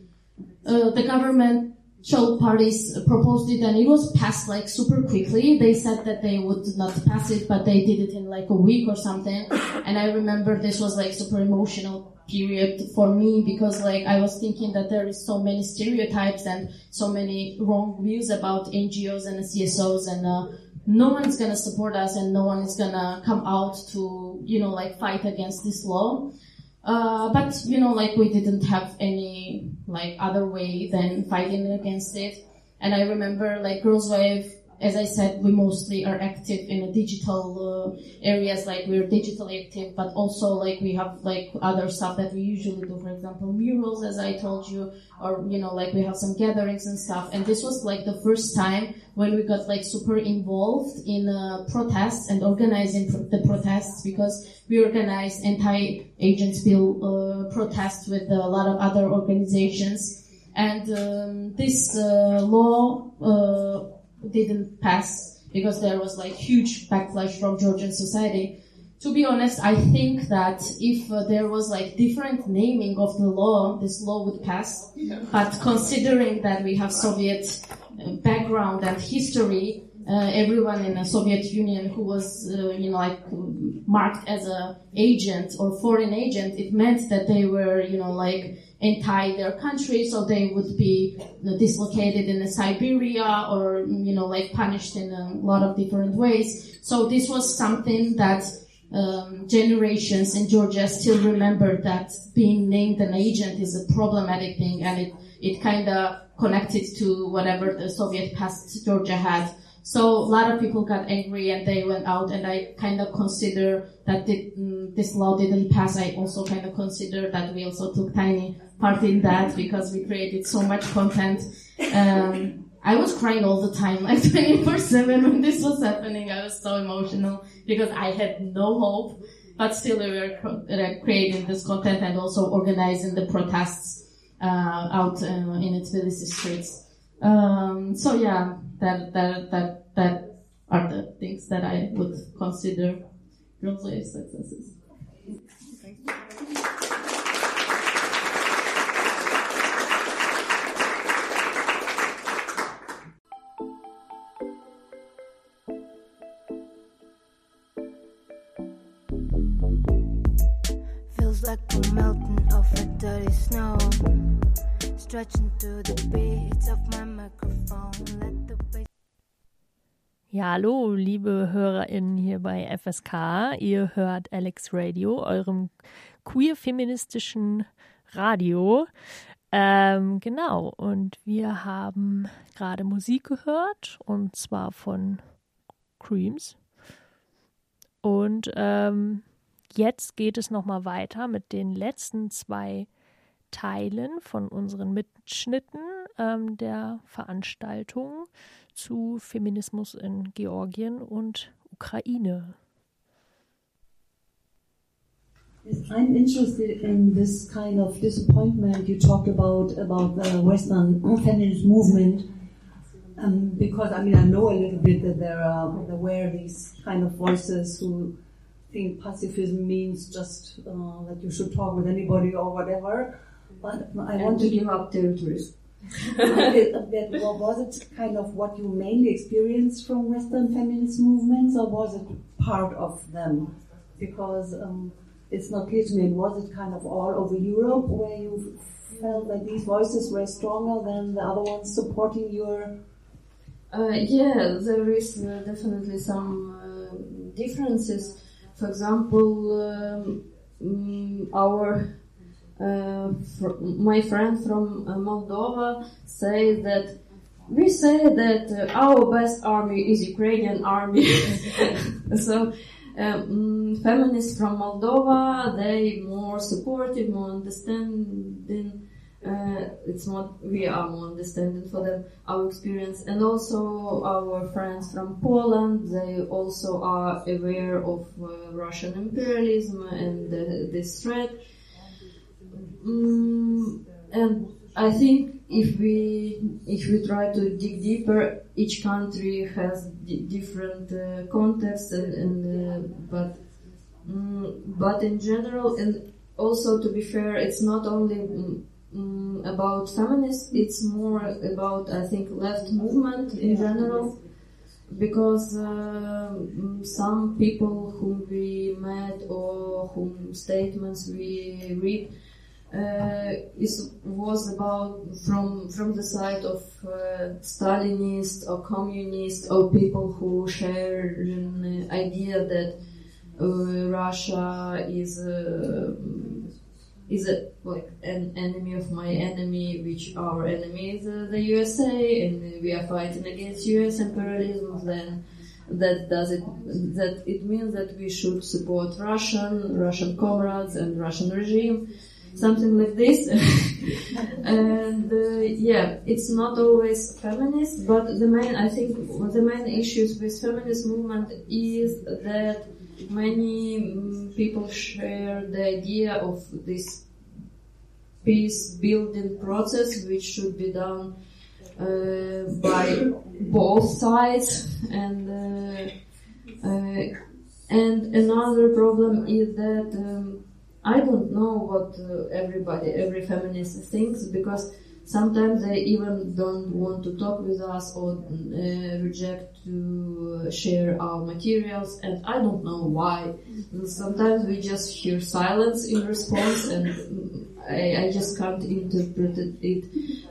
the government Show parties proposed it and it was passed like super quickly. They said that they would not pass it, but they did it in like a week or something. And I remember this was like super emotional period for me because like I was thinking that there is so many stereotypes and so many wrong views about NGOs and CSOs and uh, no one's gonna support us and no one is gonna come out to you know like fight against this law. Uh, but you know, like we didn't have any like other way than fighting against it. And I remember like Grlz Wave as I said, we mostly are active in the digital uh, areas, like we're digitally active, but also like we have like other stuff that we usually do, for example, murals, as I told you, or, you know, like we have some gatherings and stuff. And this was like the first time when we got like super involved in uh, protests and organizing the protests because we organized anti-agents bill uh, protests with a lot of other organizations. And um, this uh, law uh, didn't pass because there was like huge backlash from Georgian society. To be honest, I think that if uh, there was like different naming of the law, this law would pass. But considering that we have Soviet uh, background and history, uh, everyone in the Soviet Union who was, uh, you know, like marked as a agent or foreign agent, it meant that they were, you know, like anti their country, so they would be dislocated in Siberia or, you know, like punished in a lot of different ways. So this was something that um, generations in Georgia still remember that being named an agent is a problematic thing and it, it kind of connected to whatever the Soviet past Georgia had. So a lot of people got angry and they went out and I kind of consider that mm, this law didn't pass. I also kind of consider that we also took tiny part in that because we created so much content. Um, I was crying all the time, *laughs* like 24 7 when this was happening. I was so emotional because I had no hope, but still we were uh, creating this content and also organizing the protests, uh, out uh, in Tbilisi streets. Um, so yeah, that, that, that, that are the things that I would consider really successes. Ja, hallo, liebe HörerInnen hier bei FSK. Ihr hört Alex Radio, eurem queer-feministischen Radio. Ähm, genau, und wir haben gerade Musik gehört, und zwar von Creams. Und ähm, jetzt geht es nochmal weiter mit den letzten zwei Teilen von unseren Mitschnitten ähm, der Veranstaltung zu Feminismus in Georgien und Ukraine. I'm interested in this kind of disappointment you talked about about the Western feminist movement, um, because I mean I know a little bit that there are there were these kind of voices who think pacifism means just uh, that you should talk with anybody or whatever. But I and want to give up territories. *laughs* well, was it kind of what you mainly experienced from Western feminist movements, or was it part of them? Because um, it's not clear to me. Was it kind of all over Europe where you felt that these voices were stronger than the other ones supporting your? Uh, yeah, there is uh, definitely some uh, differences. For example, um, mm, our uh, my friend from uh, Moldova say that we say that uh, our best army is Ukrainian army. *laughs* so um, feminists from Moldova, they more supportive, more understanding. Uh, it's more we are more understanding for them our experience, and also our friends from Poland. They also are aware of uh, Russian imperialism and this threat. Mm, and I think if we if we try to dig deeper, each country has different uh, contexts, and, and uh, but mm, but in general, and also to be fair, it's not only mm, about feminists; it's more about I think left movement in general. Because uh, mm, some people whom we met or whom statements we read, uh, is, was about from from the side of uh, Stalinist or communist or people who share an idea that uh, Russia is is a, like an enemy of my enemy, which our enemy is uh, the USA, and we are fighting against US imperialism. Then that does it that it means that we should support Russian Russian comrades and Russian regime something like this. *laughs* and uh, yeah, it's not always feminist, but the main, I think, the main issues with feminist movement is that many um, people share the idea of this peace building process, which should be done uh, by both sides, and uh, uh and another problem is that. Um, I don't know what uh, everybody, every feminist thinks because sometimes they even don't want to talk with us or uh, reject to share our materials and I don't know why. Sometimes we just hear silence in response and I, I just can't interpret it.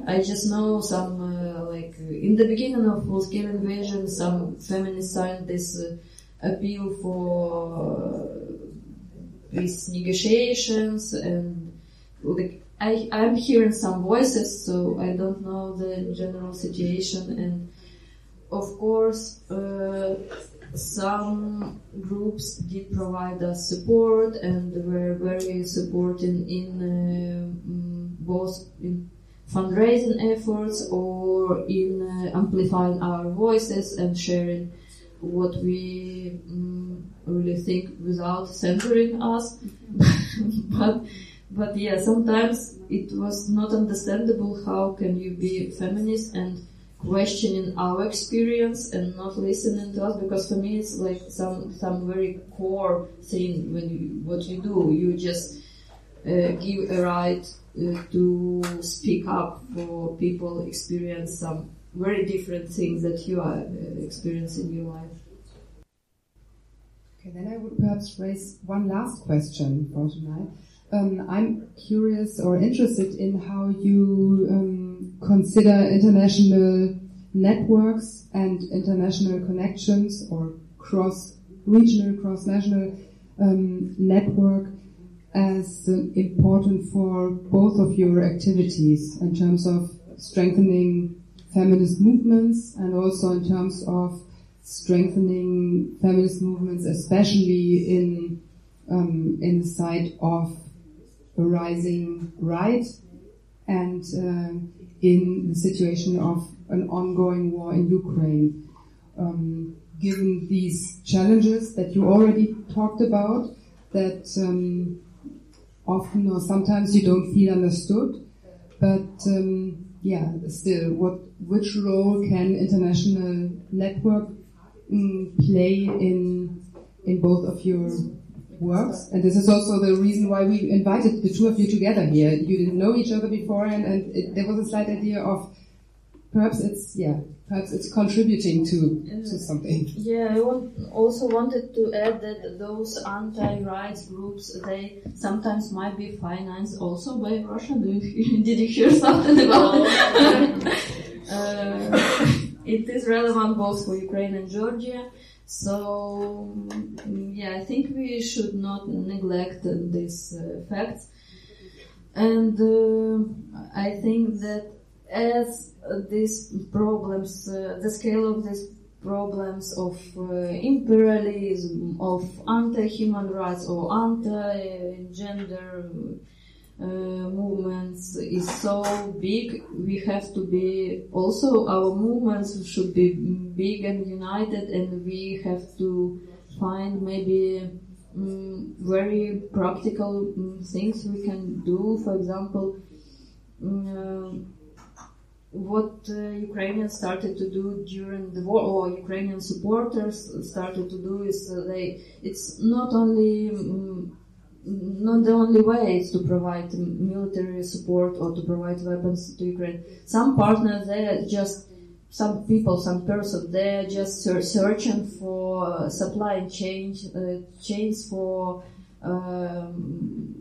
I just know some, uh, like, in the beginning of full-scale invasion, some feminist scientists uh, appeal for with negotiations and I, I'm hearing some voices, so I don't know the general situation. And of course, uh, some groups did provide us support and were very supporting in uh, mm, both in fundraising efforts or in uh, amplifying our voices and sharing what we um, really think without censoring us. *laughs* but but yeah, sometimes it was not understandable how can you be feminist and questioning our experience and not listening to us because for me it's like some some very core thing when you what you do you just uh, give a right uh, to speak up for people experience some very different things that you are uh, experiencing in your life. Okay, then I would perhaps raise one last question for tonight. Um, I'm curious or interested in how you um, consider international networks and international connections or cross regional, cross national um, network as uh, important for both of your activities in terms of strengthening feminist movements and also in terms of strengthening feminist movements, especially in um, in the side of a rising right and uh, in the situation of an ongoing war in Ukraine. Um, given these challenges that you already talked about, that um, often or sometimes you don't feel understood, but um, yeah, still, what which role can international network play in in both of your works? And this is also the reason why we invited the two of you together here. You didn't know each other before, and, and it, there was a slight idea of perhaps it's yeah perhaps it's contributing to to something yeah i want, also wanted to add that those anti-rights groups they sometimes might be financed also by russia Do you, *laughs* did you hear something about it *laughs* uh, *laughs* it is relevant both for ukraine and georgia. So yeah i think we should not neglect these uh, facts and uh, i think that as these problems, uh, the scale of these problems of uh, imperialism, of anti-human rights or anti-gender movements is so big, we have to be also our movements should be big and united, and we have to find maybe um, very practical um, things we can do. For example. Um, what uh, Ukrainians started to do during the war, or Ukrainian supporters started to do, is uh, they. It's not only not the only way is to provide military support or to provide weapons to Ukraine. Some partners they are just some people, some person, they're just searching for supply chain uh, chains for. Um,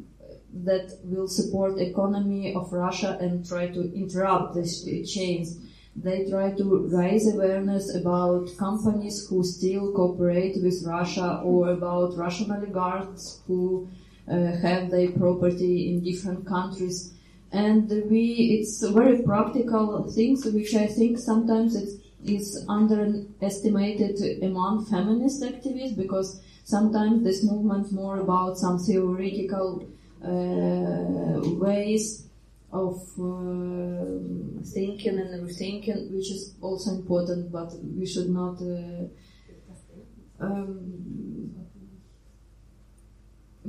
that will support economy of Russia and try to interrupt these chains. They try to raise awareness about companies who still cooperate with Russia or about Russian oligarchs who have their property in different countries. And we, it's very practical things which I think sometimes it is underestimated among feminist activists because sometimes this movement more about some theoretical uh, ways of uh, thinking and rethinking, which is also important, but we should not. Uh, um,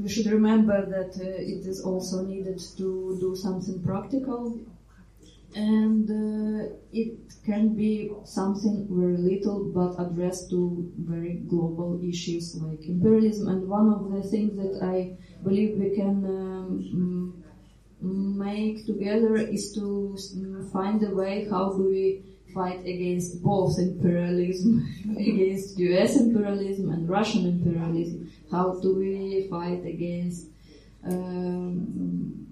we should remember that uh, it is also needed to do something practical and uh, it can be something very little but addressed to very global issues like imperialism and one of the things that i believe we can um, make together is to find a way how do we fight against both imperialism, *laughs* against US imperialism and Russian imperialism. How do we fight against um,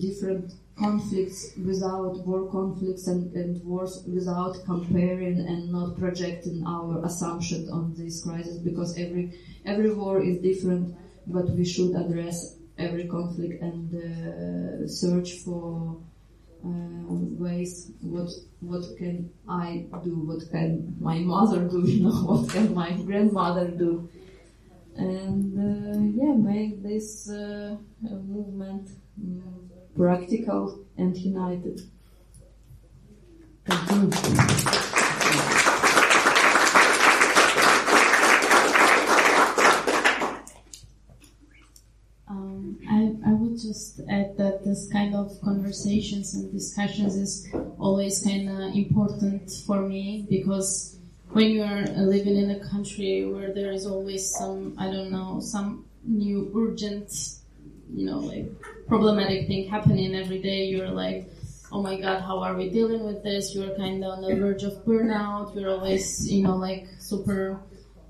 different conflicts without war conflicts and, and wars without comparing and not projecting our assumptions on this crisis? Because every every war is different but we should address every conflict and uh, search for uh, ways what what can I do, what can my mother do, *laughs* you know, what can my grandmother do, and uh, yeah, make this uh, movement um, practical and united. Thank you. Um, I, I would just add that this kind of conversations and discussions is always kind of important for me because when you are living in a country where there is always some, I don't know, some new urgent, you know, like problematic thing happening every day, you're like, oh my god, how are we dealing with this? You're kind of on the verge of burnout. You're always, you know, like super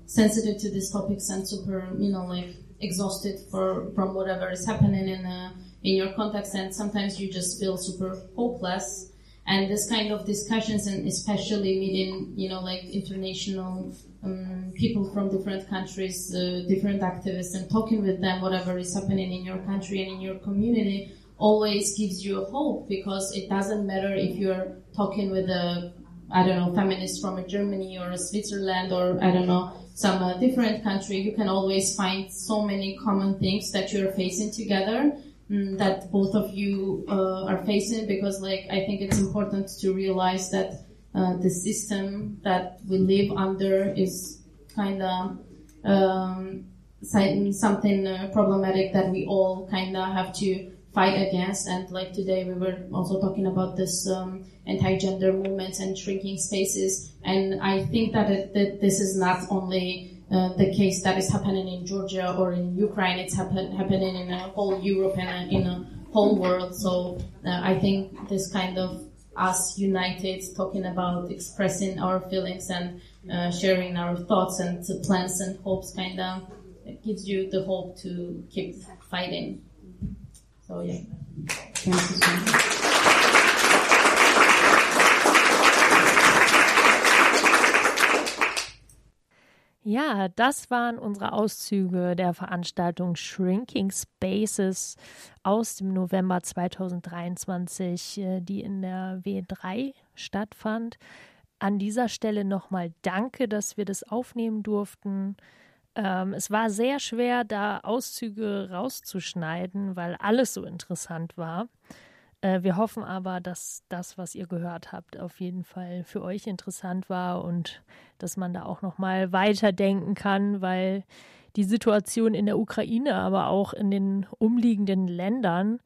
sensitive to these topics and super, you know, like exhausted for from whatever is happening in a, in your context, and sometimes you just feel super hopeless. And this kind of discussions, and especially meeting, you know, like international um, people from different countries, uh, different activists, and talking with them, whatever is happening in your country and in your community, always gives you a hope because it doesn't matter if you're talking with a, I don't know, feminist from a Germany or a Switzerland or I don't know, some uh, different country, you can always find so many common things that you're facing together mm, that both of you uh, are facing because like I think it's important to realize that uh, the system that we live under is kind of um, something uh, problematic that we all kind of have to fight against. And like today, we were also talking about this um, anti-gender movements and shrinking spaces. And I think that, it, that this is not only uh, the case that is happening in Georgia or in Ukraine. It's happen, happening in a whole Europe and in a whole world. So uh, I think this kind of us united, talking about expressing our feelings and uh, sharing our thoughts and plans and hopes, kind of gives you the hope to keep fighting. So yeah. Ja, das waren unsere Auszüge der Veranstaltung Shrinking Spaces aus dem November 2023, äh, die in der W3 stattfand. An dieser Stelle nochmal danke, dass wir das aufnehmen durften. Ähm, es war sehr schwer, da Auszüge rauszuschneiden, weil alles so interessant war. Äh, wir hoffen aber, dass das, was ihr gehört habt, auf jeden Fall für euch interessant war und dass man da auch noch mal weiterdenken kann, weil die Situation in der Ukraine, aber auch in den umliegenden Ländern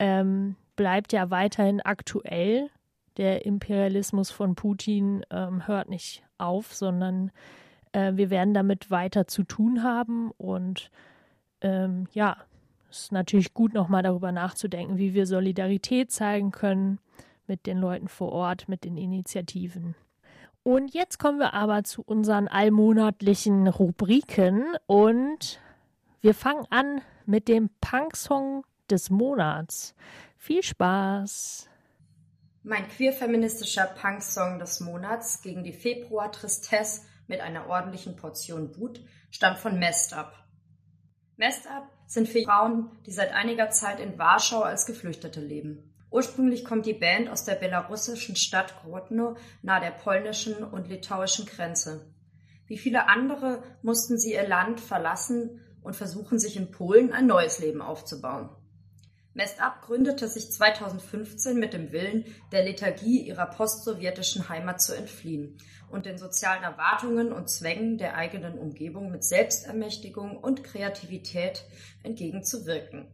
ähm, bleibt ja weiterhin aktuell. Der Imperialismus von Putin ähm, hört nicht auf, sondern äh, wir werden damit weiter zu tun haben und ähm, ja, ist natürlich gut, nochmal darüber nachzudenken, wie wir Solidarität zeigen können mit den Leuten vor Ort, mit den Initiativen. Und jetzt kommen wir aber zu unseren allmonatlichen Rubriken und wir fangen an mit dem Punk-Song des Monats. Viel Spaß! Mein queer-feministischer Punk-Song des Monats gegen die Februar-Tristesse mit einer ordentlichen Portion Wut stammt von Messed Up. Messed Up sind vier Frauen, die seit einiger Zeit in Warschau als Geflüchtete leben. Ursprünglich kommt die Band aus der belarussischen Stadt Grodno nahe der polnischen und litauischen Grenze. Wie viele andere mussten sie ihr Land verlassen und versuchen sich in Polen ein neues Leben aufzubauen. Messed Up gründete sich 2015 mit dem Willen, der Lethargie ihrer postsowjetischen Heimat zu entfliehen und den sozialen Erwartungen und Zwängen der eigenen Umgebung mit Selbstermächtigung und Kreativität entgegenzuwirken.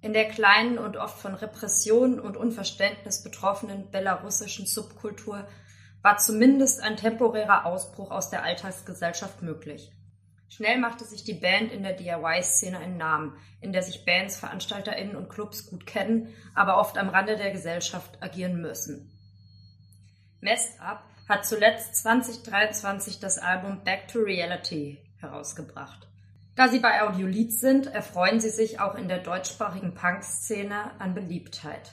In der kleinen und oft von Repression und Unverständnis betroffenen belarussischen Subkultur war zumindest ein temporärer Ausbruch aus der Alltagsgesellschaft möglich. Schnell machte sich die Band in der DIY-Szene einen Namen, in der sich Bands, VeranstalterInnen und Clubs gut kennen, aber oft am Rande der Gesellschaft agieren müssen. Messed Up hat zuletzt 2023 das Album Back to Reality herausgebracht. Da sie bei Audiolied sind, erfreuen sie sich auch in der deutschsprachigen Punk-Szene an Beliebtheit.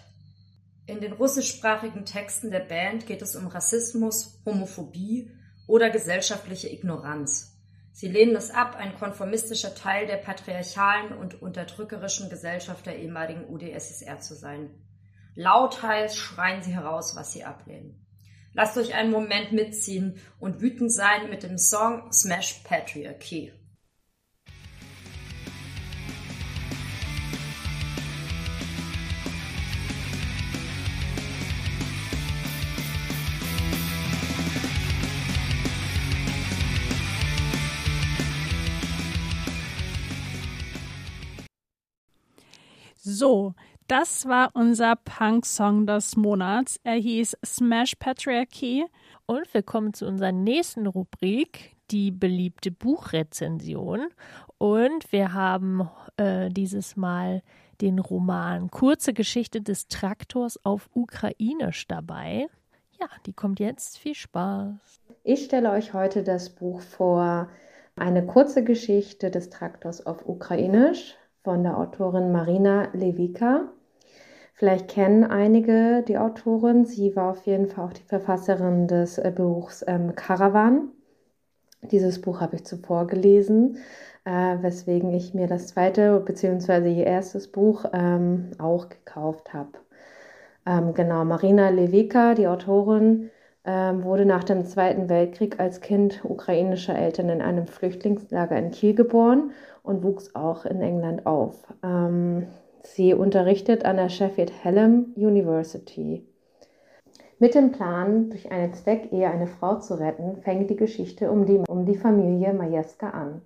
In den russischsprachigen Texten der Band geht es um Rassismus, Homophobie oder gesellschaftliche Ignoranz. Sie lehnen es ab, ein konformistischer Teil der patriarchalen und unterdrückerischen Gesellschaft der ehemaligen UdSSR zu sein. Lauthals schreien sie heraus, was sie ablehnen. Lasst euch einen Moment mitziehen und wütend sein mit dem Song Smash Patriarchy. So, das war unser Punk-Song des Monats. Er hieß Smash Patriarchy. Und wir kommen zu unserer nächsten Rubrik, die beliebte Buchrezension. Und wir haben äh, dieses Mal den Roman Kurze Geschichte des Traktors auf Ukrainisch dabei. Ja, die kommt jetzt. Viel Spaß. Ich stelle euch heute das Buch vor, eine kurze Geschichte des Traktors auf Ukrainisch von der Autorin Marina Levika. Vielleicht kennen einige die Autorin. Sie war auf jeden Fall auch die Verfasserin des äh, Buchs ähm, Caravan. Dieses Buch habe ich zuvor gelesen, äh, weswegen ich mir das zweite bzw. ihr erstes Buch ähm, auch gekauft habe. Ähm, genau, Marina Levika, die Autorin, ähm, wurde nach dem Zweiten Weltkrieg als Kind ukrainischer Eltern in einem Flüchtlingslager in Kiel geboren und wuchs auch in England auf. Sie unterrichtet an der Sheffield Hallam University. Mit dem Plan, durch eine Zweckehe eine Frau zu retten, fängt die Geschichte um die, um die Familie Majewska an.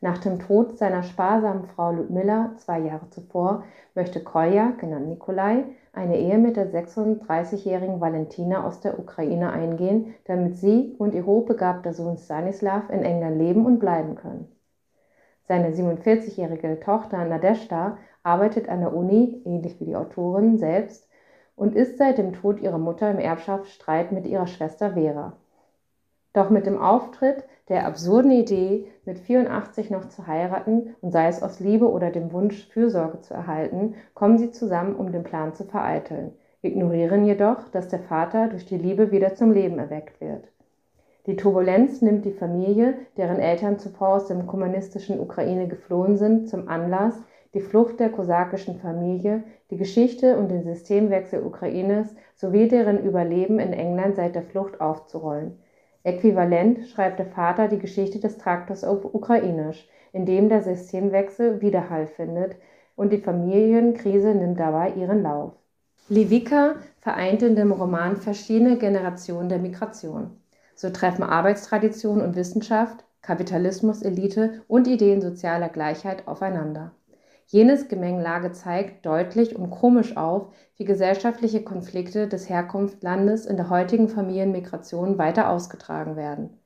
Nach dem Tod seiner sparsamen Frau Ludmilla zwei Jahre zuvor möchte Kolja, genannt Nikolai, eine Ehe mit der 36-jährigen Valentina aus der Ukraine eingehen, damit sie und ihr hochbegabter Sohn Stanislav in England leben und bleiben können. Seine 47-jährige Tochter Nadeshda arbeitet an der Uni, ähnlich wie die Autorin selbst, und ist seit dem Tod ihrer Mutter im Erbschaftsstreit mit ihrer Schwester Vera. Doch mit dem Auftritt der absurden Idee, mit 84 noch zu heiraten und sei es aus Liebe oder dem Wunsch, Fürsorge zu erhalten, kommen sie zusammen, um den Plan zu vereiteln, ignorieren jedoch, dass der Vater durch die Liebe wieder zum Leben erweckt wird. Die Turbulenz nimmt die Familie, deren Eltern zuvor aus dem kommunistischen Ukraine geflohen sind, zum Anlass, die Flucht der kosakischen Familie, die Geschichte und den Systemwechsel Ukraines sowie deren Überleben in England seit der Flucht aufzurollen. Äquivalent schreibt der Vater die Geschichte des Traktors auf Ukrainisch, in dem der Systemwechsel Widerhall findet und die Familienkrise nimmt dabei ihren Lauf. Levika vereint in dem Roman verschiedene Generationen der Migration. So treffen Arbeitstradition und Wissenschaft, Kapitalismus, Elite und Ideen sozialer Gleichheit aufeinander. Jenes Gemengelage zeigt deutlich und komisch auf, wie gesellschaftliche Konflikte des Herkunftslandes in der heutigen Familienmigration weiter ausgetragen werden.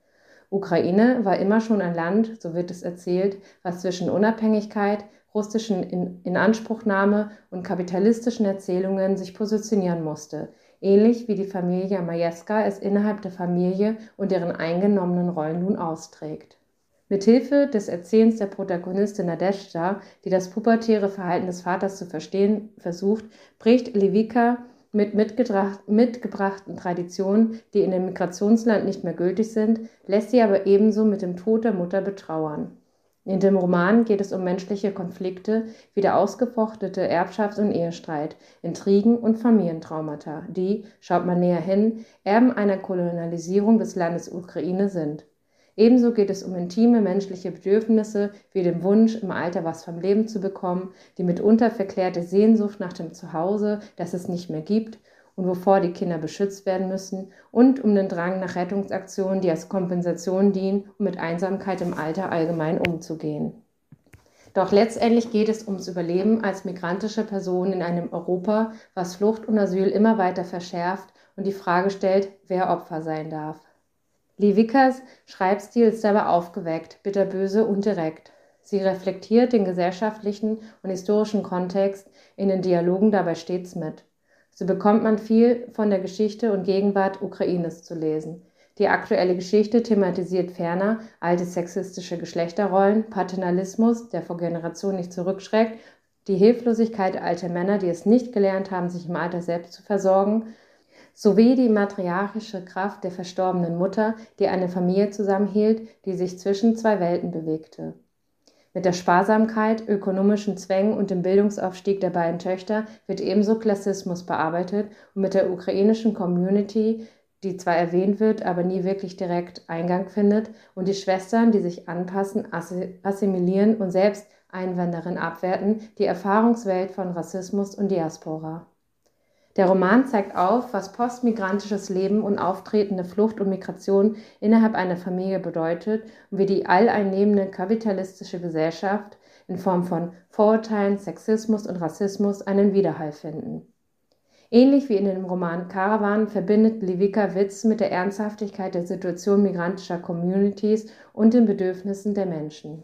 Ukraine war immer schon ein Land, so wird es erzählt, was zwischen Unabhängigkeit, russischen Inanspruchnahme und kapitalistischen Erzählungen sich positionieren musste, ähnlich wie die Familie Majewska es innerhalb der Familie und deren eingenommenen Rollen nun austrägt. Mithilfe des Erzählens der Protagonistin Nadeshda, die das pubertäre Verhalten des Vaters zu verstehen versucht, bricht Levika mit mitgebrachten Traditionen, die in dem Migrationsland nicht mehr gültig sind, lässt sie aber ebenso mit dem Tod der Mutter betrauern. In dem Roman geht es um menschliche Konflikte wie der ausgefochtete Erbschafts- und Ehestreit, Intrigen und Familientraumata, die, schaut man näher hin, Erben einer Kolonialisierung des Landes Ukraine sind. Ebenso geht es um intime menschliche Bedürfnisse wie den Wunsch, im Alter was vom Leben zu bekommen, die mitunter verklärte Sehnsucht nach dem Zuhause, das es nicht mehr gibt und wovor die Kinder beschützt werden müssen, und um den Drang nach Rettungsaktionen, die als Kompensation dienen, um mit Einsamkeit im Alter allgemein umzugehen. Doch letztendlich geht es ums Überleben als migrantische Person in einem Europa, was Flucht und Asyl immer weiter verschärft und die Frage stellt, wer Opfer sein darf. Levikas Schreibstil ist dabei aufgeweckt, bitterböse und direkt. Sie reflektiert den gesellschaftlichen und historischen Kontext in den Dialogen dabei stets mit. So bekommt man viel von der Geschichte und Gegenwart Ukraines zu lesen. Die aktuelle Geschichte thematisiert ferner alte sexistische Geschlechterrollen, Paternalismus, der vor Generationen nicht zurückschreckt, die Hilflosigkeit alter Männer, die es nicht gelernt haben, sich im Alter selbst zu versorgen, sowie die matriarchische Kraft der verstorbenen Mutter, die eine Familie zusammenhielt, die sich zwischen zwei Welten bewegte. Mit der Sparsamkeit, ökonomischen Zwängen und dem Bildungsaufstieg der beiden Töchter wird ebenso Klassismus bearbeitet und mit der ukrainischen Community, die zwar erwähnt wird, aber nie wirklich direkt Eingang findet, und die Schwestern, die sich anpassen, assimilieren und selbst Einwanderin abwerten, die Erfahrungswelt von Rassismus und Diaspora. Der Roman zeigt auf, was postmigrantisches Leben und auftretende Flucht und Migration innerhalb einer Familie bedeutet und wie die alleinnehmende kapitalistische Gesellschaft in Form von Vorurteilen, Sexismus und Rassismus einen Widerhall finden. Ähnlich wie in dem Roman Caravan verbindet Levika Witz mit der Ernsthaftigkeit der Situation migrantischer Communities und den Bedürfnissen der Menschen.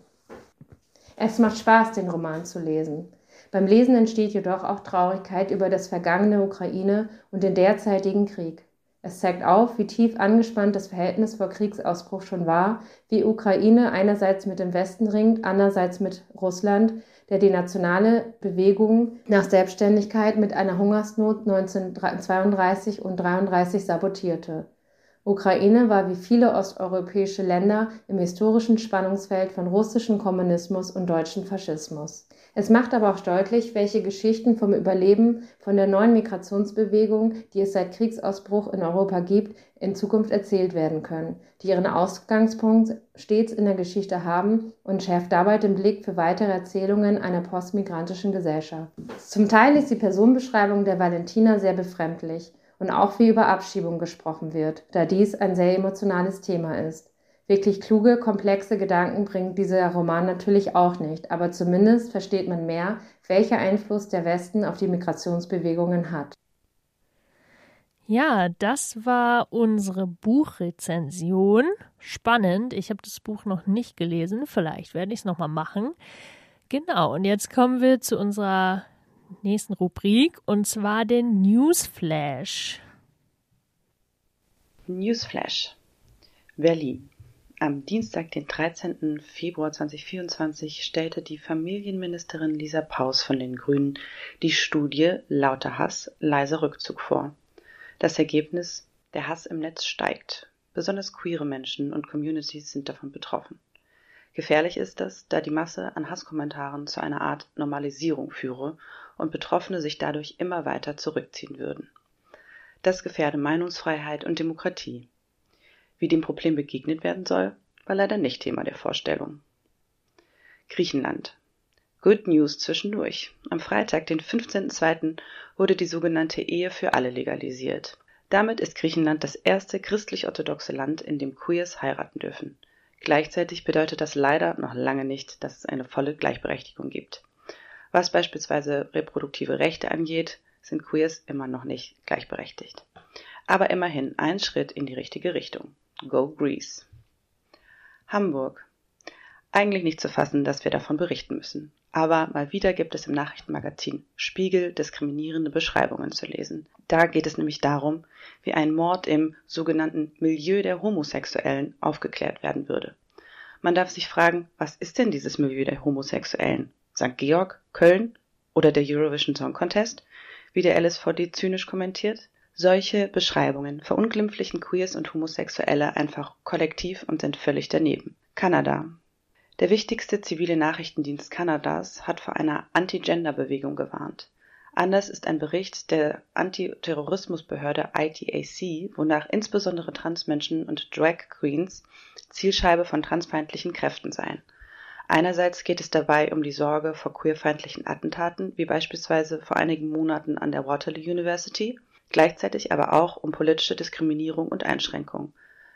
Es macht Spaß, den Roman zu lesen. Beim Lesen entsteht jedoch auch Traurigkeit über das vergangene Ukraine und den derzeitigen Krieg. Es zeigt auf, wie tief angespannt das Verhältnis vor Kriegsausbruch schon war, wie Ukraine einerseits mit dem Westen ringt, andererseits mit Russland, der die nationale Bewegung nach Selbstständigkeit mit einer Hungersnot 1932 und 1933 sabotierte. Ukraine war wie viele osteuropäische Länder im historischen Spannungsfeld von russischem Kommunismus und deutschem Faschismus. Es macht aber auch deutlich, welche Geschichten vom Überleben von der neuen Migrationsbewegung, die es seit Kriegsausbruch in Europa gibt, in Zukunft erzählt werden können, die ihren Ausgangspunkt stets in der Geschichte haben und schärft dabei den Blick für weitere Erzählungen einer postmigrantischen Gesellschaft. Zum Teil ist die Personenbeschreibung der Valentina sehr befremdlich und auch wie über Abschiebung gesprochen wird, da dies ein sehr emotionales Thema ist. Wirklich kluge, komplexe Gedanken bringt dieser Roman natürlich auch nicht, aber zumindest versteht man mehr, welcher Einfluss der Westen auf die Migrationsbewegungen hat. Ja, das war unsere Buchrezension. Spannend. Ich habe das Buch noch nicht gelesen. Vielleicht werde ich es nochmal machen. Genau, und jetzt kommen wir zu unserer nächsten Rubrik und zwar den Newsflash. Newsflash. Berlin. Am Dienstag, den 13. Februar 2024, stellte die Familienministerin Lisa Paus von den Grünen die Studie Lauter Hass, leiser Rückzug vor. Das Ergebnis Der Hass im Netz steigt. Besonders queere Menschen und Communities sind davon betroffen. Gefährlich ist das, da die Masse an Hasskommentaren zu einer Art Normalisierung führe und Betroffene sich dadurch immer weiter zurückziehen würden. Das gefährde Meinungsfreiheit und Demokratie. Wie dem Problem begegnet werden soll, war leider nicht Thema der Vorstellung. Griechenland. Good News zwischendurch. Am Freitag, den 15.02., wurde die sogenannte Ehe für alle legalisiert. Damit ist Griechenland das erste christlich-orthodoxe Land, in dem Queers heiraten dürfen. Gleichzeitig bedeutet das leider noch lange nicht, dass es eine volle Gleichberechtigung gibt. Was beispielsweise reproduktive Rechte angeht, sind Queers immer noch nicht gleichberechtigt. Aber immerhin ein Schritt in die richtige Richtung. Go Greece. Hamburg. Eigentlich nicht zu fassen, dass wir davon berichten müssen. Aber mal wieder gibt es im Nachrichtenmagazin Spiegel diskriminierende Beschreibungen zu lesen. Da geht es nämlich darum, wie ein Mord im sogenannten Milieu der Homosexuellen aufgeklärt werden würde. Man darf sich fragen, was ist denn dieses Milieu der Homosexuellen? St. Georg, Köln oder der Eurovision Song Contest, wie der LSVD zynisch kommentiert? Solche Beschreibungen verunglimpflichen Queers und Homosexuelle einfach kollektiv und sind völlig daneben. Kanada. Der wichtigste zivile Nachrichtendienst Kanadas hat vor einer Anti-Gender-Bewegung gewarnt. Anders ist ein Bericht der Antiterrorismusbehörde ITAC, wonach insbesondere Transmenschen und Drag Queens Zielscheibe von transfeindlichen Kräften seien. Einerseits geht es dabei um die Sorge vor queerfeindlichen Attentaten, wie beispielsweise vor einigen Monaten an der Waterloo University, gleichzeitig aber auch um politische Diskriminierung und Einschränkung.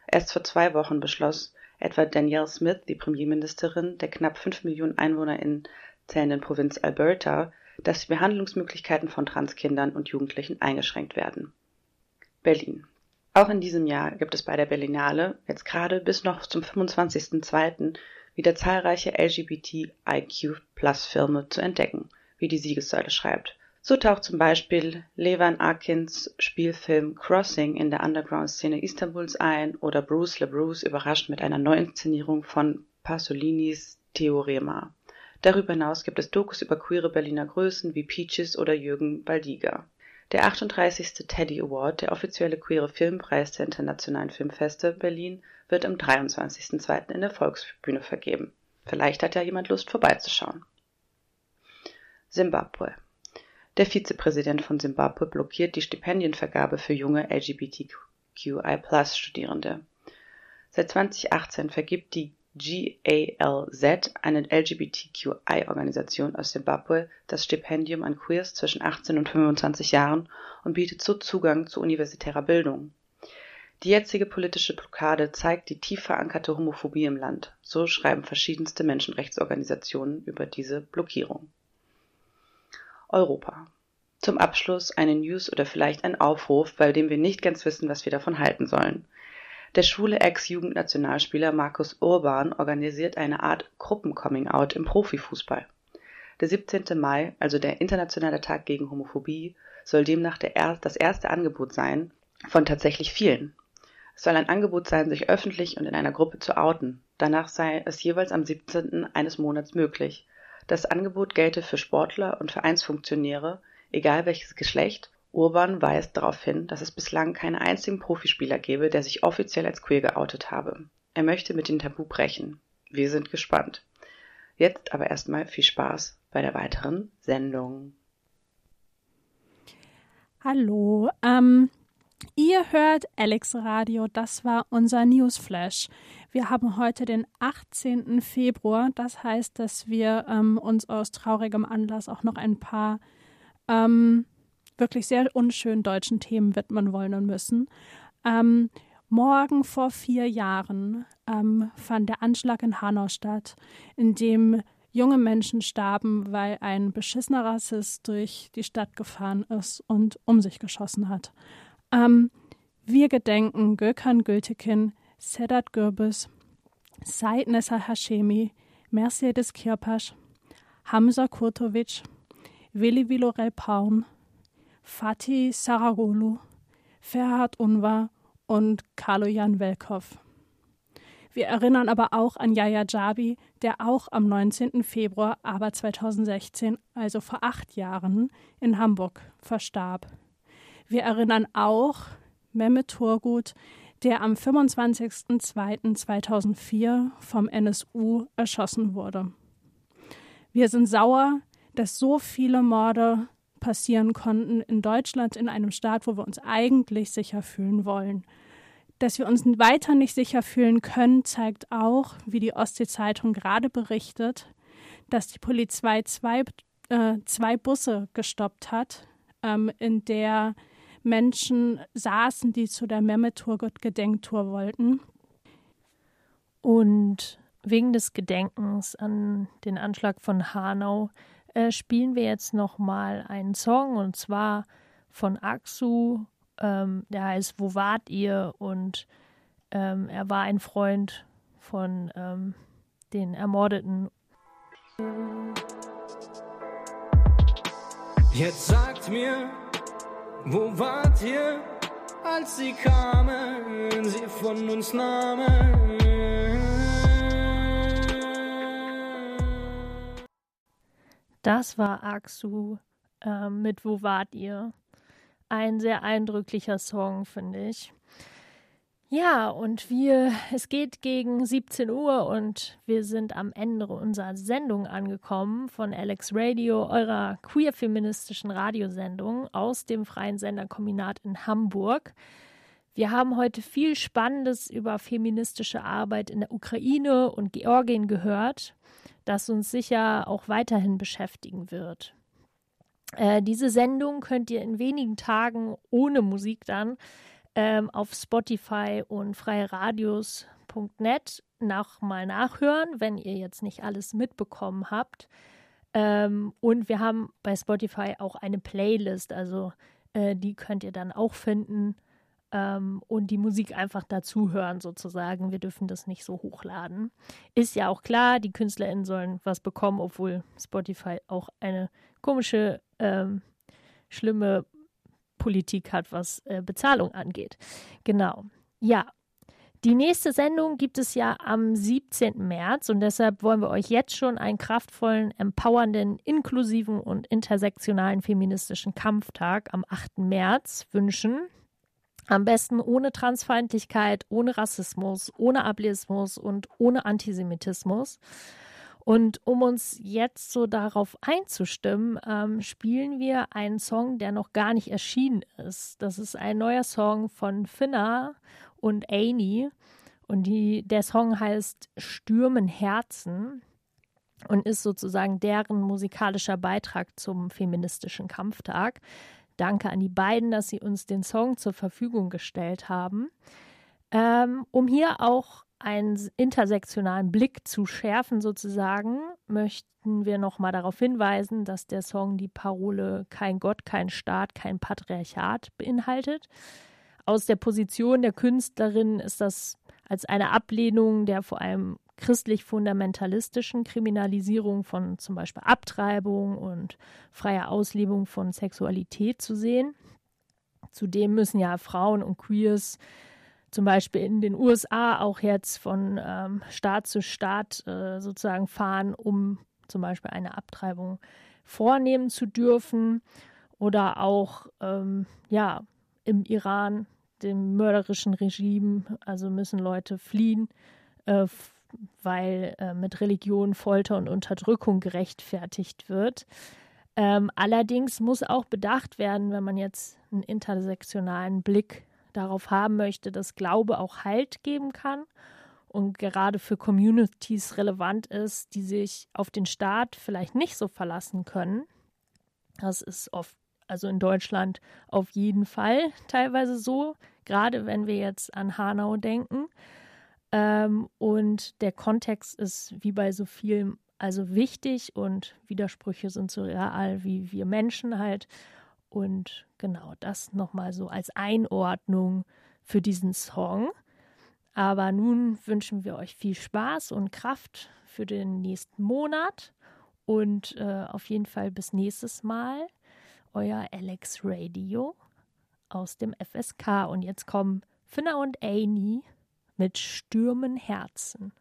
Erst vor zwei Wochen beschloss etwa Danielle Smith, die Premierministerin der knapp fünf Millionen EinwohnerInnen zählenden Provinz Alberta, dass die Behandlungsmöglichkeiten von Transkindern und Jugendlichen eingeschränkt werden. Berlin. Auch in diesem Jahr gibt es bei der Berlinale, jetzt gerade bis noch zum 25.02., wieder zahlreiche LGBTIQ-Plus-Filme zu entdecken, wie die Siegessäule schreibt. So taucht zum Beispiel Levan Akins Spielfilm Crossing in der Underground-Szene Istanbuls ein oder Bruce LeBruce überrascht mit einer Neuinszenierung von Pasolinis Theorema. Darüber hinaus gibt es Dokus über queere Berliner Größen wie Peaches oder Jürgen Baldiger. Der 38. Teddy Award, der offizielle queere Filmpreis der Internationalen Filmfeste Berlin, wird am 23.02. in der Volksbühne vergeben. Vielleicht hat ja jemand Lust vorbeizuschauen. Simbabwe. Der Vizepräsident von Simbabwe blockiert die Stipendienvergabe für junge LGBTQI-Studierende. Seit 2018 vergibt die GALZ, eine LGBTQI-Organisation aus Simbabwe, das Stipendium an Queers zwischen 18 und 25 Jahren und bietet so Zugang zu universitärer Bildung. Die jetzige politische Blockade zeigt die tief verankerte Homophobie im Land, so schreiben verschiedenste Menschenrechtsorganisationen über diese Blockierung. Europa. Zum Abschluss eine News oder vielleicht ein Aufruf, bei dem wir nicht ganz wissen, was wir davon halten sollen. Der schwule Ex-Jugendnationalspieler Markus Urban organisiert eine Art Gruppen-Coming-out im Profifußball. Der 17. Mai, also der Internationale Tag gegen Homophobie, soll demnach der, das erste Angebot sein von tatsächlich vielen. Es soll ein Angebot sein, sich öffentlich und in einer Gruppe zu outen. Danach sei es jeweils am 17. eines Monats möglich. Das Angebot gelte für Sportler und Vereinsfunktionäre, egal welches Geschlecht, Urban weist darauf hin, dass es bislang keinen einzigen Profispieler gebe, der sich offiziell als queer geoutet habe. Er möchte mit dem Tabu brechen. Wir sind gespannt. Jetzt aber erstmal viel Spaß bei der weiteren Sendung. Hallo, ähm, ihr hört Alex Radio, das war unser Newsflash. Wir haben heute den 18. Februar, das heißt, dass wir ähm, uns aus traurigem Anlass auch noch ein paar ähm, wirklich sehr unschönen deutschen Themen widmen wollen und müssen. Ähm, morgen vor vier Jahren ähm, fand der Anschlag in Hanau statt, in dem junge Menschen starben, weil ein beschissener Rassist durch die Stadt gefahren ist und um sich geschossen hat. Ähm, wir gedenken Gökhan Gültekin, Sedat Gürbüz, Said Nessa Hashemi, Mercedes Kirpasch, Hamza Kurtovic, Willi Vilorel Paun, Fatih Saragolu, Ferhat Unvar und Kaloyan Velkov. Wir erinnern aber auch an Yaya Jabi, der auch am 19. Februar, aber 2016, also vor acht Jahren, in Hamburg verstarb. Wir erinnern auch Mehmet Turgut, der am 25.02.2004 vom NSU erschossen wurde. Wir sind sauer, dass so viele Morde passieren konnten in Deutschland, in einem Staat, wo wir uns eigentlich sicher fühlen wollen. Dass wir uns weiter nicht sicher fühlen können, zeigt auch, wie die Ostsee-Zeitung gerade berichtet, dass die Polizei zwei, äh, zwei Busse gestoppt hat, ähm, in der Menschen saßen, die zu der Mehmet-Turgut-Gedenktour wollten. Und wegen des Gedenkens an den Anschlag von Hanau äh, spielen wir jetzt noch mal einen Song und zwar von Aksu. Ähm, der heißt Wo wart ihr? Und ähm, er war ein Freund von ähm, den Ermordeten. Jetzt sagt mir, wo wart ihr, als sie kamen, sie von uns nahmen? Das war Aksu äh, mit Wo wart ihr? Ein sehr eindrücklicher Song, finde ich. Ja, und wir, es geht gegen 17 Uhr und wir sind am Ende unserer Sendung angekommen von Alex Radio, eurer queer-feministischen Radiosendung aus dem Freien Senderkombinat in Hamburg. Wir haben heute viel Spannendes über feministische Arbeit in der Ukraine und Georgien gehört das uns sicher auch weiterhin beschäftigen wird. Äh, diese Sendung könnt ihr in wenigen Tagen ohne Musik dann ähm, auf Spotify und freieradios.net nochmal nachhören, wenn ihr jetzt nicht alles mitbekommen habt. Ähm, und wir haben bei Spotify auch eine Playlist, also äh, die könnt ihr dann auch finden ähm, und die Musik einfach dazu hören sozusagen. Wir dürfen das nicht so hochladen. Ist ja auch klar, die KünstlerInnen sollen was bekommen, obwohl Spotify auch eine komische, ähm, schlimme Politik hat, was äh, Bezahlung angeht. Genau. Ja, Die nächste Sendung gibt es ja am 17. März und deshalb wollen wir euch jetzt schon einen kraftvollen, empowernden, inklusiven und intersektionalen feministischen Kampftag am 8. März wünschen. Am besten ohne Transfeindlichkeit, ohne Rassismus, ohne Ableismus und ohne Antisemitismus. Und um uns jetzt so darauf einzustimmen, ähm, spielen wir einen Song, der noch gar nicht erschienen ist. Das ist ein neuer Song von Finna und Amy. Und die, der Song heißt Stürmen Herzen und ist sozusagen deren musikalischer Beitrag zum feministischen Kampftag. Danke an die beiden, dass sie uns den Song zur Verfügung gestellt haben. Ähm, um hier auch einen intersektionalen Blick zu schärfen, sozusagen, möchten wir nochmal darauf hinweisen, dass der Song die Parole Kein Gott, kein Staat, kein Patriarchat beinhaltet. Aus der Position der Künstlerin ist das als eine Ablehnung der vor allem christlich-fundamentalistischen Kriminalisierung von zum Beispiel Abtreibung und freier Auslebung von Sexualität zu sehen. Zudem müssen ja Frauen und Queers zum Beispiel in den USA auch jetzt von ähm, Staat zu Staat äh, sozusagen fahren, um zum Beispiel eine Abtreibung vornehmen zu dürfen. Oder auch ähm, ja, im Iran, dem mörderischen Regime, also müssen Leute fliehen, äh, weil äh, mit Religion Folter und Unterdrückung gerechtfertigt wird. Ähm, allerdings muss auch bedacht werden, wenn man jetzt einen intersektionalen Blick darauf haben möchte, dass Glaube auch Halt geben kann und gerade für Communities relevant ist, die sich auf den Staat vielleicht nicht so verlassen können. Das ist oft, also in Deutschland auf jeden Fall teilweise so, gerade wenn wir jetzt an Hanau denken. Ähm, und der Kontext ist wie bei so vielem also wichtig und Widersprüche sind so real wie wir Menschen halt. Und genau das nochmal so als Einordnung für diesen Song. Aber nun wünschen wir euch viel Spaß und Kraft für den nächsten Monat und äh, auf jeden Fall bis nächstes Mal. Euer Alex Radio aus dem FSK. Und jetzt kommen Finna und Amy mit Stürmen Herzen.